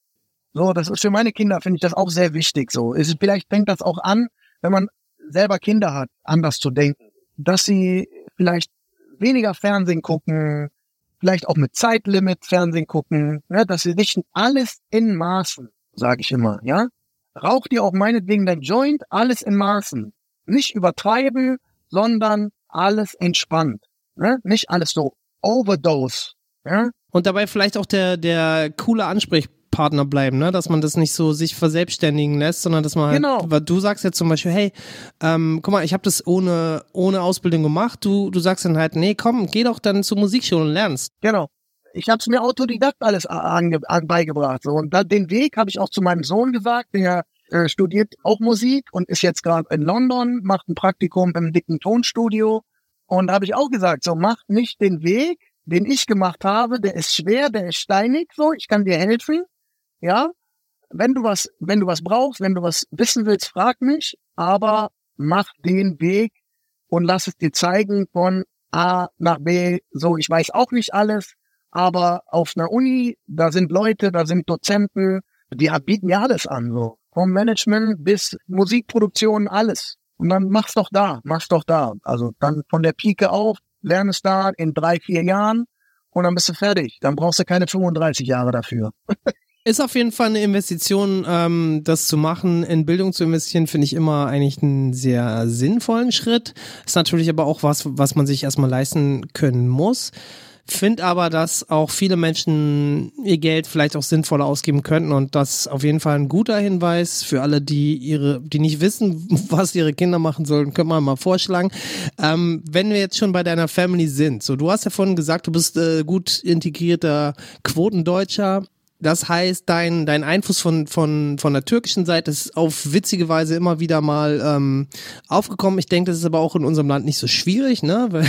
So, das ist für meine Kinder, finde ich das auch sehr wichtig, so. Ist, vielleicht fängt das auch an, wenn man selber Kinder hat, anders zu denken. Dass sie vielleicht weniger Fernsehen gucken, vielleicht auch mit Zeitlimit Fernsehen gucken, ne, dass sie nicht alles in Maßen, sage ich immer, ja. Raucht ihr auch meinetwegen dein Joint, alles in Maßen. Nicht übertreiben, sondern alles entspannt. Ne? Nicht alles so Overdose. Ja? Und dabei vielleicht auch der, der coole Ansprechpartner bleiben, ne? Dass man das nicht so sich verselbstständigen lässt, sondern dass man halt, Genau. weil du sagst jetzt zum Beispiel, hey, ähm, guck mal, ich habe das ohne, ohne Ausbildung gemacht, du, du sagst dann halt, nee, komm, geh doch dann zur Musikschule und lernst. Genau. Ich habe es mir Autodidakt alles ange, an, beigebracht. So. Und da, den Weg habe ich auch zu meinem Sohn gesagt, der äh, studiert auch Musik und ist jetzt gerade in London, macht ein Praktikum im dicken Tonstudio. Und da habe ich auch gesagt, so mach nicht den Weg, den ich gemacht habe, der ist schwer, der ist steinig, so, ich kann dir helfen. Ja. Wenn du was, wenn du was brauchst, wenn du was wissen willst, frag mich, aber mach den Weg und lass es dir zeigen von A nach B. So, ich weiß auch nicht alles, aber auf einer Uni, da sind Leute, da sind Dozenten, die bieten ja alles an, so. Vom Management bis Musikproduktion, alles. Und dann mach's doch da, mach's doch da. Also dann von der Pike auf, lern es da in drei, vier Jahren und dann bist du fertig. Dann brauchst du keine 35 Jahre dafür. Ist auf jeden Fall eine Investition, ähm, das zu machen, in Bildung zu investieren, finde ich immer eigentlich einen sehr sinnvollen Schritt. Ist natürlich aber auch was, was man sich erstmal leisten können muss. Find aber, dass auch viele Menschen ihr Geld vielleicht auch sinnvoller ausgeben könnten und das auf jeden Fall ein guter Hinweis für alle, die ihre, die nicht wissen, was ihre Kinder machen sollen, können wir mal vorschlagen. Ähm, wenn wir jetzt schon bei deiner Family sind, so du hast ja vorhin gesagt, du bist äh, gut integrierter Quotendeutscher. Das heißt, dein, dein Einfluss von, von, von der türkischen Seite ist auf witzige Weise immer wieder mal ähm, aufgekommen. Ich denke, das ist aber auch in unserem Land nicht so schwierig, ne? Weil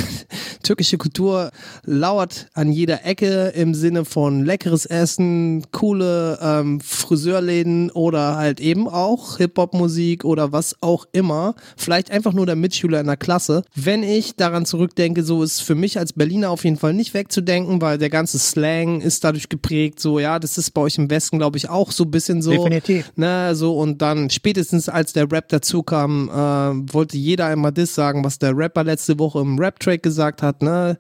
türkische Kultur lauert an jeder Ecke im Sinne von leckeres Essen, coole ähm, Friseurläden oder halt eben auch Hip-Hop-Musik oder was auch immer. Vielleicht einfach nur der Mitschüler in der Klasse. Wenn ich daran zurückdenke, so ist für mich als Berliner auf jeden Fall nicht wegzudenken, weil der ganze Slang ist dadurch geprägt, so ja, das ist bei euch im Westen, glaube ich, auch so ein bisschen so. Definitiv. Ne, so und dann spätestens als der Rap dazu kam, äh, wollte jeder einmal das sagen, was der Rapper letzte Woche im Rap-Track gesagt hat, ne?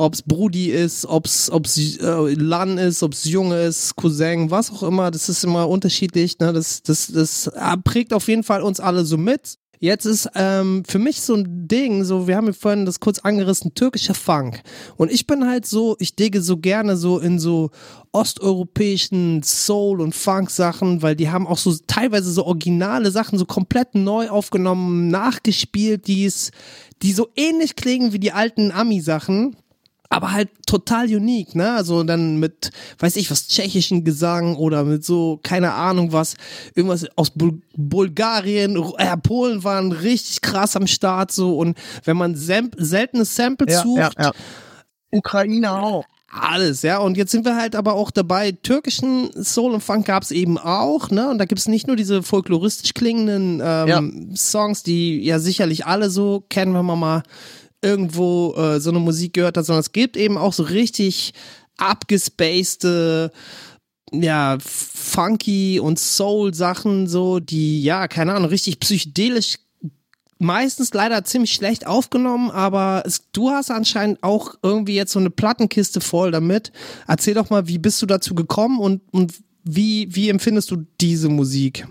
Ob's Brudi ist, ob's, ob's äh, Lan ist, ob's Junge ist, Cousin, was auch immer, das ist immer unterschiedlich, ne? Das, das, das äh, prägt auf jeden Fall uns alle so mit. Jetzt ist ähm, für mich so ein Ding, so wir haben ja vorhin das kurz angerissen, türkischer Funk. Und ich bin halt so, ich digge so gerne so in so osteuropäischen Soul- und Funk-Sachen, weil die haben auch so teilweise so originale Sachen so komplett neu aufgenommen, nachgespielt, die's, die so ähnlich klingen wie die alten Ami-Sachen aber halt total unique, ne? Also dann mit, weiß ich was, tschechischen Gesang oder mit so, keine Ahnung was, irgendwas aus Bul Bulgarien, äh, Polen waren richtig krass am Start so und wenn man Sam seltene Samples Ja, sucht, ja, ja. Ukraine auch. alles, ja. Und jetzt sind wir halt aber auch dabei, türkischen Soul und Funk gab's eben auch, ne? Und da gibt's nicht nur diese folkloristisch klingenden ähm, Songs, die ja sicherlich alle so kennen, wenn man mal irgendwo äh, so eine Musik gehört hat, sondern es gibt eben auch so richtig abgespacede ja, funky und Soul-Sachen, so, die, ja, keine Ahnung, richtig psychedelisch meistens leider ziemlich schlecht aufgenommen, aber es, du hast anscheinend auch irgendwie jetzt so eine Plattenkiste voll damit. Erzähl doch mal, wie bist du dazu gekommen und, und wie, wie empfindest du diese Musik?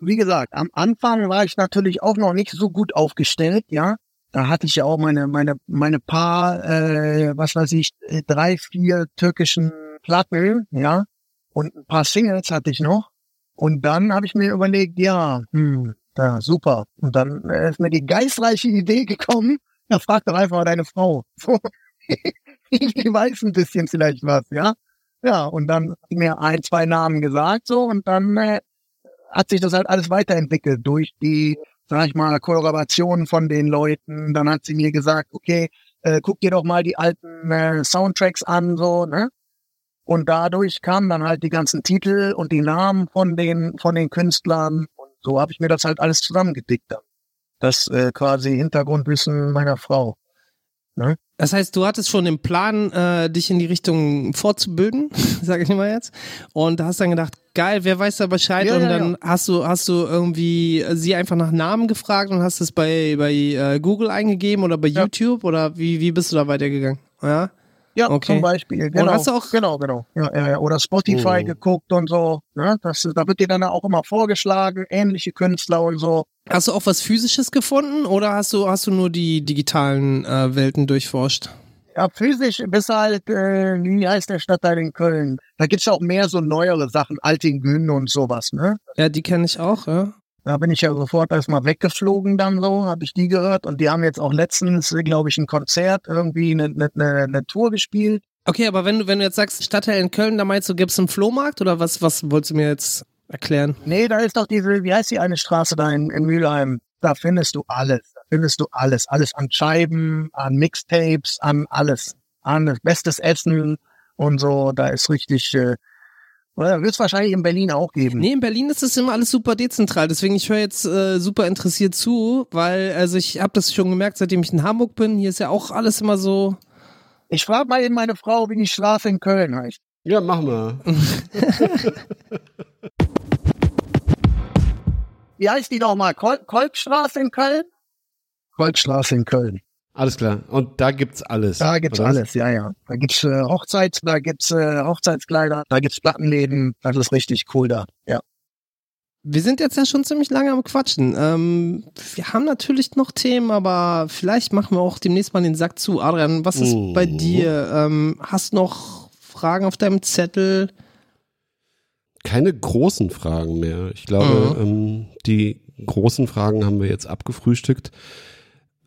Wie gesagt, am Anfang war ich natürlich auch noch nicht so gut aufgestellt, ja. Da hatte ich ja auch meine, meine, meine paar, äh, was weiß ich, äh, drei, vier türkischen Platten, ja, und ein paar Singles hatte ich noch. Und dann habe ich mir überlegt, ja, hm, ja, super. Und dann äh, ist mir die geistreiche Idee gekommen, ja, frag doch einfach mal deine Frau. So, die weiß ein bisschen vielleicht was, ja. Ja, und dann hat mir ein, zwei Namen gesagt, so, und dann äh, hat sich das halt alles weiterentwickelt durch die, sag ich mal, Kollaborationen von den Leuten. Dann hat sie mir gesagt, okay, äh, guck dir doch mal die alten äh, Soundtracks an, so, ne? Und dadurch kamen dann halt die ganzen Titel und die Namen von den, von den Künstlern. Und so habe ich mir das halt alles zusammengedickt. Das äh, quasi Hintergrundwissen meiner Frau. Ne? Das heißt, du hattest schon den Plan, äh, dich in die Richtung fortzubilden, sage ich mal jetzt, und hast dann gedacht, geil, wer weiß da Bescheid? Ja, und ja, dann ja. hast du hast du irgendwie sie einfach nach Namen gefragt und hast es bei bei äh, Google eingegeben oder bei. YouTube oder wie wie bist du da weitergegangen? Ja. Ja, Okay. zum Beispiel. Genau, hast du auch- genau, genau. Ja, ja, ja. Oder Spotify Oh. geguckt und so. Ne? Das, da wird dir dann auch immer vorgeschlagen, ähnliche Künstler und so. Hast du auch was physisches gefunden oder hast du hast du nur die digitalen äh, Welten durchforscht? Ja, physisch bis halt, äh, wie heißt der Stadtteil in Köln? Da gibt's ja auch mehr so neuere Sachen, Altingün und sowas, ne? Ja, die kenne ich auch, ja. Da bin ich ja sofort erstmal weggeflogen dann so, habe ich die gehört. Und die haben jetzt auch letztens, glaube ich, ein Konzert, irgendwie eine, eine, eine, eine Tour gespielt. Okay, aber wenn du wenn du jetzt sagst Stadtteil in Köln, da meinst du, gibt's einen Flohmarkt oder was was wolltest du mir jetzt erklären? Nee, da ist doch diese, wie heißt die eine Straße da in, in Mülheim? Da findest du alles. Da findest du alles. Alles an Scheiben, an Mixtapes, an alles. An bestes Essen und so. Da ist richtig, äh, oder wird es wahrscheinlich in Berlin auch geben. Nee, in Berlin ist das immer alles super dezentral, deswegen ich höre jetzt äh, super interessiert zu, weil also ich habe das schon gemerkt, seitdem ich in Hamburg bin, hier ist ja auch alles immer so Ich frage mal eben meine Frau, wie die Straße in Köln heißt. Ja, mach mal. Wie heißt die nochmal? Kol Kolbstraße in Köln? Kolbstraße in Köln. Alles klar. Und da gibt's alles. Da gibt's oder alles, ja, ja. Da gibt's äh, Hochzeits, da gibt's äh, Hochzeitskleider, da gibt's Plattenläden. Das ist richtig cool da. Ja. Wir sind jetzt ja schon ziemlich lange am Quatschen. Ähm, wir haben natürlich noch Themen, aber vielleicht machen wir auch demnächst mal den Sack zu. Adrian, was ist Mhm. bei dir? Ähm, hast du noch Fragen auf deinem Zettel? Keine großen Fragen mehr. Ich glaube, Mhm. ähm, die großen Fragen haben wir jetzt abgefrühstückt.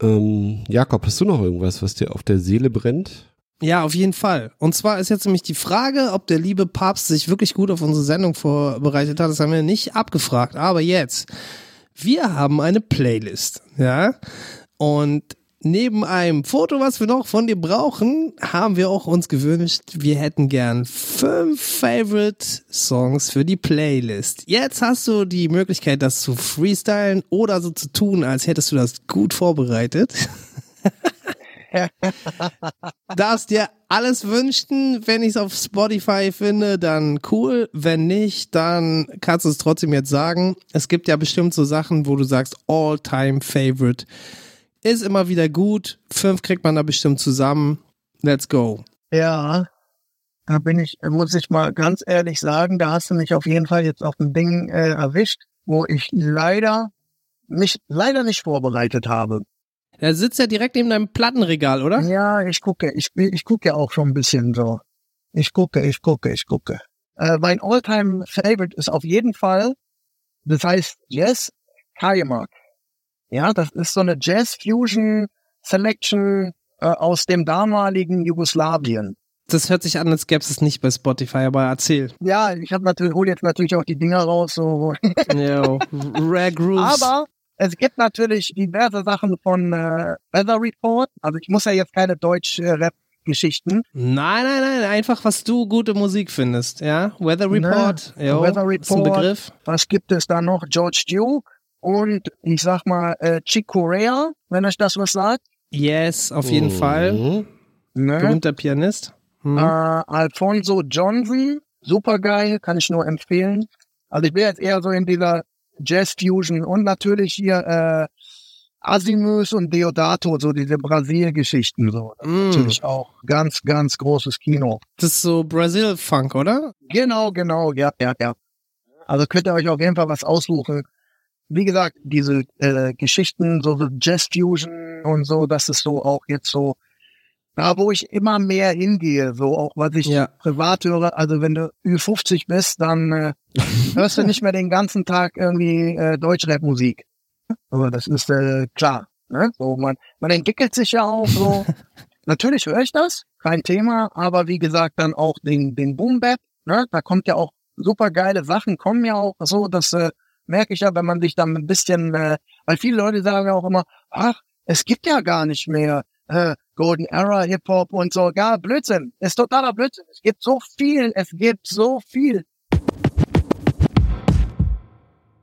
Ähm, Jakob, hast du noch irgendwas, was dir auf der Seele brennt? Ja, auf jeden Fall. Und zwar ist jetzt nämlich die Frage, ob der liebe Papst sich wirklich gut auf unsere Sendung vorbereitet hat. Das haben wir nicht abgefragt. Aber jetzt, wir haben eine Playlist, ja. Und neben einem Foto, was wir noch von dir brauchen, haben wir auch uns gewünscht, wir hätten gern fünf Favorite Songs für die Playlist. Jetzt hast du die Möglichkeit, das zu freestylen oder so zu tun, als hättest du das gut vorbereitet. darfst dir alles wünschen. Wenn ich es auf Spotify finde, dann cool. Wenn nicht, dann kannst du es trotzdem jetzt sagen. Es gibt ja bestimmt so Sachen, wo du sagst, all-time favorite. Ist immer wieder gut. Fünf kriegt man da bestimmt zusammen. Let's go. Ja, da bin ich, muss ich mal ganz ehrlich sagen, da hast du mich auf jeden Fall jetzt auf ein Ding äh, erwischt, wo ich leider mich leider nicht vorbereitet habe. Er sitzt ja direkt neben deinem Plattenregal, oder? Ja, ich gucke, ich, ich gucke ja auch schon ein bisschen so. Ich gucke, ich gucke, ich gucke. Äh, mein Alltime Favorite ist auf jeden Fall, das heißt Jazz Kajemak. Ja, das ist so eine Jazz Fusion Selection äh, aus dem damaligen Jugoslawien. Das hört sich an, als gäbe es nicht bei Spotify, aber erzähl. Ja, ich habe natürlich, hole jetzt natürlich auch die Dinger raus, so. Yo, Rare Grooves. Aber es gibt natürlich diverse Sachen von äh, Weather Report. Also ich muss ja jetzt keine Deutsch-Rap-Geschichten. Nein, nein, nein, einfach was du gute Musik findest, ja? Weather Report, Ne? jo, Weather ist ein Report. Begriff. Was gibt es da noch? George Duke und ich sag mal äh, Chick Corea, wenn euch das was sagt. Yes, auf jeden Mhm. Fall. Ne? Berühmter Pianist. Hm. Äh, Alfonso Johnson, super geil, kann ich nur empfehlen. Also ich bin jetzt eher so in dieser Jazz Fusion und natürlich hier äh, Asimus und Deodato, so diese Brasil-Geschichten so. Das ist Mm. Natürlich auch ganz, ganz großes Kino. Das ist so Brasil-Funk, oder? Genau, genau, ja, ja, ja. Also könnt ihr euch auf jeden Fall was aussuchen. Wie gesagt, diese äh, Geschichten, so, Jazz Fusion und so, das ist so auch jetzt so, da wo ich immer mehr hingehe, so auch was ich Ja. privat höre, also wenn du Ü50 bist, dann äh, hörst du nicht mehr den ganzen Tag irgendwie äh, Deutschrap-Musik. Aber das ist äh, klar. Ne? So, man, man entwickelt sich ja auch so. Natürlich höre ich das, kein Thema, aber wie gesagt, dann auch den, den Boom Bap, ne? Da kommt ja auch super geile Sachen, kommen ja auch so, das äh, merke ich ja, wenn man sich dann ein bisschen, äh, weil viele Leute sagen ja auch immer, ach, es gibt ja gar nicht mehr äh, Golden Era Hip Hop und so. Ja, Blödsinn, ist totaler Blödsinn. Es gibt so viel, es gibt so viel.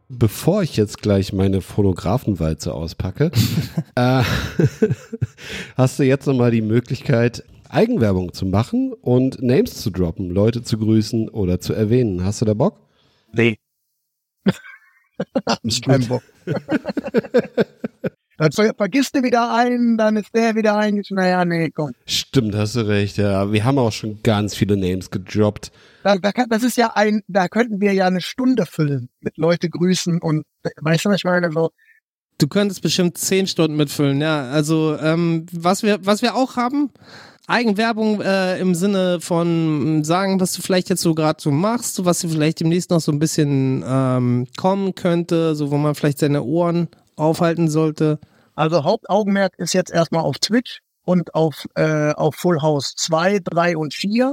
Bevor ich jetzt gleich meine Phonographenwalze auspacke, äh, hast du jetzt nochmal die Möglichkeit, Eigenwerbung zu machen und Names zu droppen, Leute zu grüßen oder zu erwähnen. Hast du da Bock? Nee. Hab ich keinen Bock. Dann ver vergisst du wieder einen, dann ist der wieder ein. Naja, nee, komm. Stimmt, hast du recht. Ja, wir haben auch schon ganz viele Names gedroppt. Da, da kann, das ist ja ein, da könnten wir ja eine Stunde füllen mit Leute grüßen und weißt du, was ich meine? So, Du könntest bestimmt zehn Stunden mitfüllen, ja. Also ähm, was wir was wir auch haben, Eigenwerbung äh, im Sinne von mh, sagen, was du vielleicht jetzt so gerade so machst, was du vielleicht demnächst noch so ein bisschen ähm, kommen könnte, so wo man vielleicht seine Ohren aufhalten sollte. Also Hauptaugenmerk ist jetzt erstmal auf Twitch und auf, äh, auf Full House 2, 3 und 4.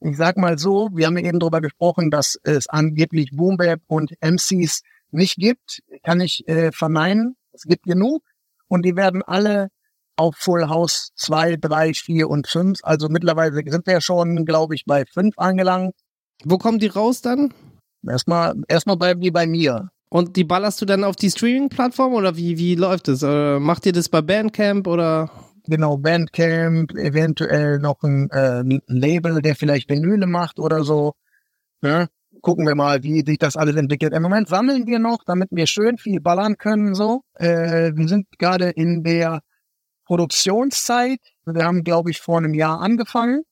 Ich sag mal so, wir haben eben darüber gesprochen, dass es angeblich Boom Bap und MCs nicht gibt. Kann ich äh, verneinen. Es gibt genug und die werden alle auf Full House 2, 3, 4 und 5. Also mittlerweile sind wir schon, glaube ich, bei 5 angelangt. Wo kommen die raus dann? Erstmal, erstmal bei, wie bei mir. Und die ballerst du dann auf die Streaming-Plattform oder wie, wie läuft es? Äh, macht ihr das bei Bandcamp oder? Genau, Bandcamp, eventuell noch ein, äh, ein Label, der vielleicht Vinyle macht oder so. Ja, gucken wir mal, wie sich das alles entwickelt. Im Moment sammeln wir noch, damit wir schön viel ballern können. So, äh, wir sind gerade in der Produktionszeit. Wir haben, glaube ich, vor einem Jahr angefangen.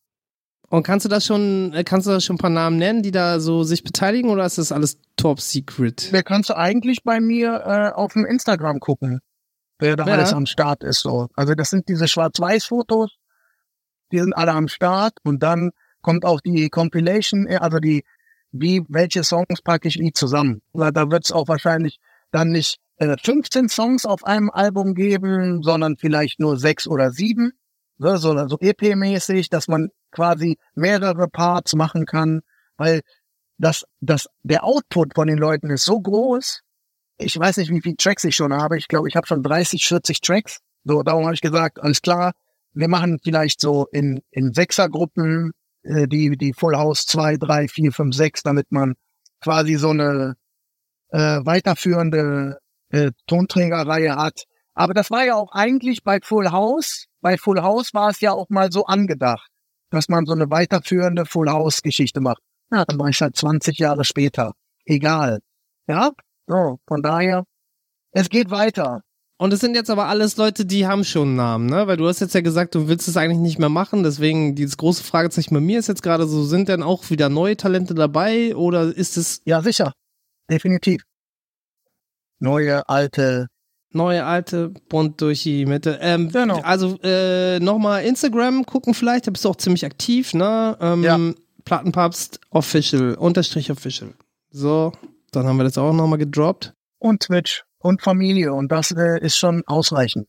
Und kannst du das schon, äh, kannst du da schon ein paar Namen nennen, die da so sich beteiligen oder ist das alles top secret? Wer kannst du eigentlich bei mir äh, auf dem Instagram gucken, wer da Ja. alles am Start ist. So, also das sind diese Schwarz-Weiß-Fotos, die sind alle am Start und dann kommt auch die Compilation, äh, also die wie welche Songs packe ich wie zusammen. Da wird es auch wahrscheinlich dann nicht äh, 15 Songs auf einem Album geben, sondern vielleicht nur sechs oder sieben, ne, sondern so EP-mäßig, dass man quasi mehrere Parts machen kann, weil das, das, der Output von den Leuten ist so groß. Ich weiß nicht, wie viele Tracks ich schon habe. Ich glaube, ich habe schon 30, 40 Tracks. So, darum habe ich gesagt, alles klar, wir machen vielleicht so in, in Sechsergruppen äh, die, die Full House 2, 3, 4, 5, 6, damit man quasi so eine äh, weiterführende äh, Tonträgerreihe hat. Aber das war ja auch eigentlich bei Full House. Bei Full House war es ja auch mal so angedacht, dass man so eine weiterführende Full House Geschichte macht. Ja, dann war ich halt 20 Jahre später. Egal. Ja, so, von daher, es geht weiter. Und es sind jetzt aber alles Leute, die haben schon einen Namen, ne? Weil du hast jetzt ja gesagt, du willst es eigentlich nicht mehr machen. Deswegen dieses große Fragezeichen bei mir ist jetzt gerade so, sind denn auch wieder neue Talente dabei oder ist es Ja, sicher. Definitiv. Neue, alte. neue, alte, bunt durch die Mitte? Ähm, Genau. Also äh, nochmal Instagram gucken vielleicht, da bist du auch ziemlich aktiv, ne? Ähm, Ja. Plattenpapst Official, Unterstrich Official. So, dann haben wir das auch nochmal gedroppt. Und Twitch und Familie. Und das äh, ist schon ausreichend.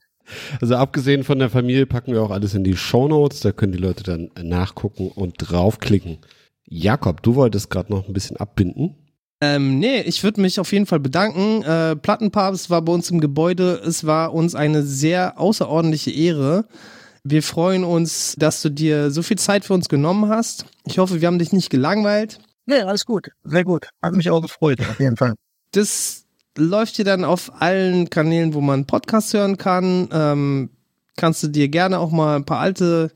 Also abgesehen von der Familie packen wir auch alles in die Shownotes, da können die Leute dann nachgucken und draufklicken. Jakob, du wolltest gerade noch ein bisschen abbinden. Ähm, nee, ich würde mich auf jeden Fall bedanken. Äh, Plattenpapst war bei uns im Gebäude. Es war uns eine sehr außerordentliche Ehre. Wir freuen uns, dass du dir so viel Zeit für uns genommen hast. Ich hoffe, wir haben dich nicht gelangweilt. Nee, alles gut. Sehr gut. Hat mich auch gefreut, auf jeden Fall. Das läuft dir dann auf allen Kanälen, wo man Podcasts hören kann. Ähm, kannst du dir gerne auch mal ein paar alte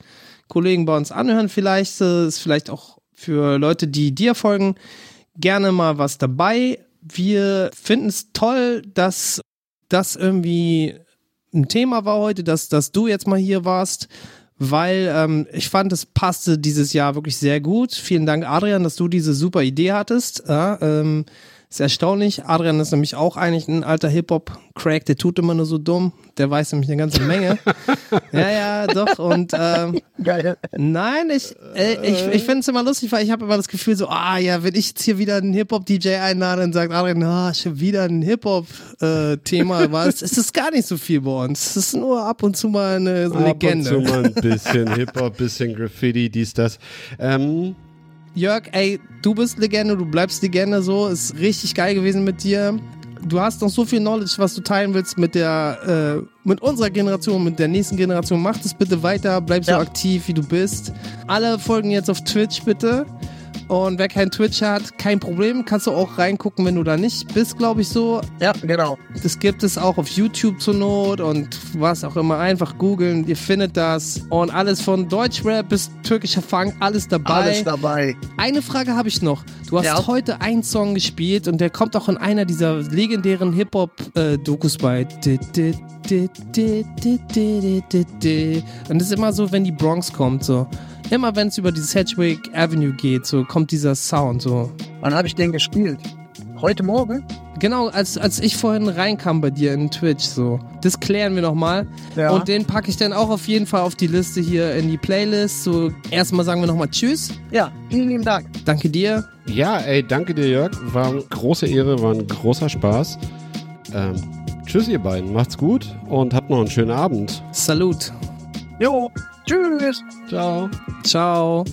Kollegen bei uns anhören. Vielleicht äh, ist vielleicht auch für Leute, die dir folgen, gerne mal was dabei. Wir finden es toll, dass das irgendwie ein Thema war heute, dass, dass du jetzt mal hier warst, weil ähm, ich fand, es passte dieses Jahr wirklich sehr gut. Vielen Dank, Adrian, dass du diese super Idee hattest. Ja, ähm, Ist erstaunlich. Adrian ist nämlich auch eigentlich ein alter Hip-Hop-Crack, der tut immer nur so dumm. Der weiß nämlich eine ganze Menge. ja, ja, doch. Und ähm, Geil. nein, ich, äh, ich, ich finde es immer lustig, weil ich habe immer das Gefühl so, ah ja, wenn ich jetzt hier wieder einen Hip-Hop-DJ einlade und sagt Adrian, ah, schon wieder ein Hip-Hop-Thema, war es es ist gar nicht so viel bei uns. Es ist nur ab und zu mal eine Legende. Ab und zu mal ein bisschen Hip-Hop, bisschen Graffiti, dies, das. Ähm, Jörg, ey, du bist Legende, du bleibst Legende so, ist richtig geil gewesen mit dir. Du hast noch so viel Knowledge, was du teilen willst mit der, äh, mit unserer Generation, mit der nächsten Generation. Mach das bitte weiter, bleib so Ja. aktiv, wie du bist. Alle folgen jetzt auf Twitch bitte. Und wer kein Twitch hat, kein Problem, kannst du auch reingucken, wenn du da nicht bist, glaube ich so. Ja, genau. Das gibt es auch auf YouTube zur Not und was auch immer. Einfach googeln, ihr findet das. Und alles von Deutschrap bis türkischer Funk, alles dabei. Alles dabei. Eine Frage habe ich noch. Du hast Ja. heute einen Song gespielt und der kommt auch in einer dieser legendären Hip-Hop-Dokus bei. Und das ist immer so, wenn die Bronx kommt, so. Immer wenn es über dieses Hedgewick Avenue geht, so kommt dieser Sound, so. Wann habe ich den gespielt? Heute Morgen? Genau, als, als ich vorhin reinkam bei dir in Twitch, so. Das klären wir nochmal. Ja. Und den packe ich dann auch auf jeden Fall auf die Liste hier in die Playlist. So, erstmal sagen wir nochmal Tschüss. Ja, vielen lieben Dank. Danke dir. ja, ey, danke dir, Jörg. War eine große Ehre, war ein großer Spaß. Ähm, tschüss, ihr beiden. Macht's gut und habt noch einen schönen Abend. Salut. Jo, tschüss. Ciao. Ciao.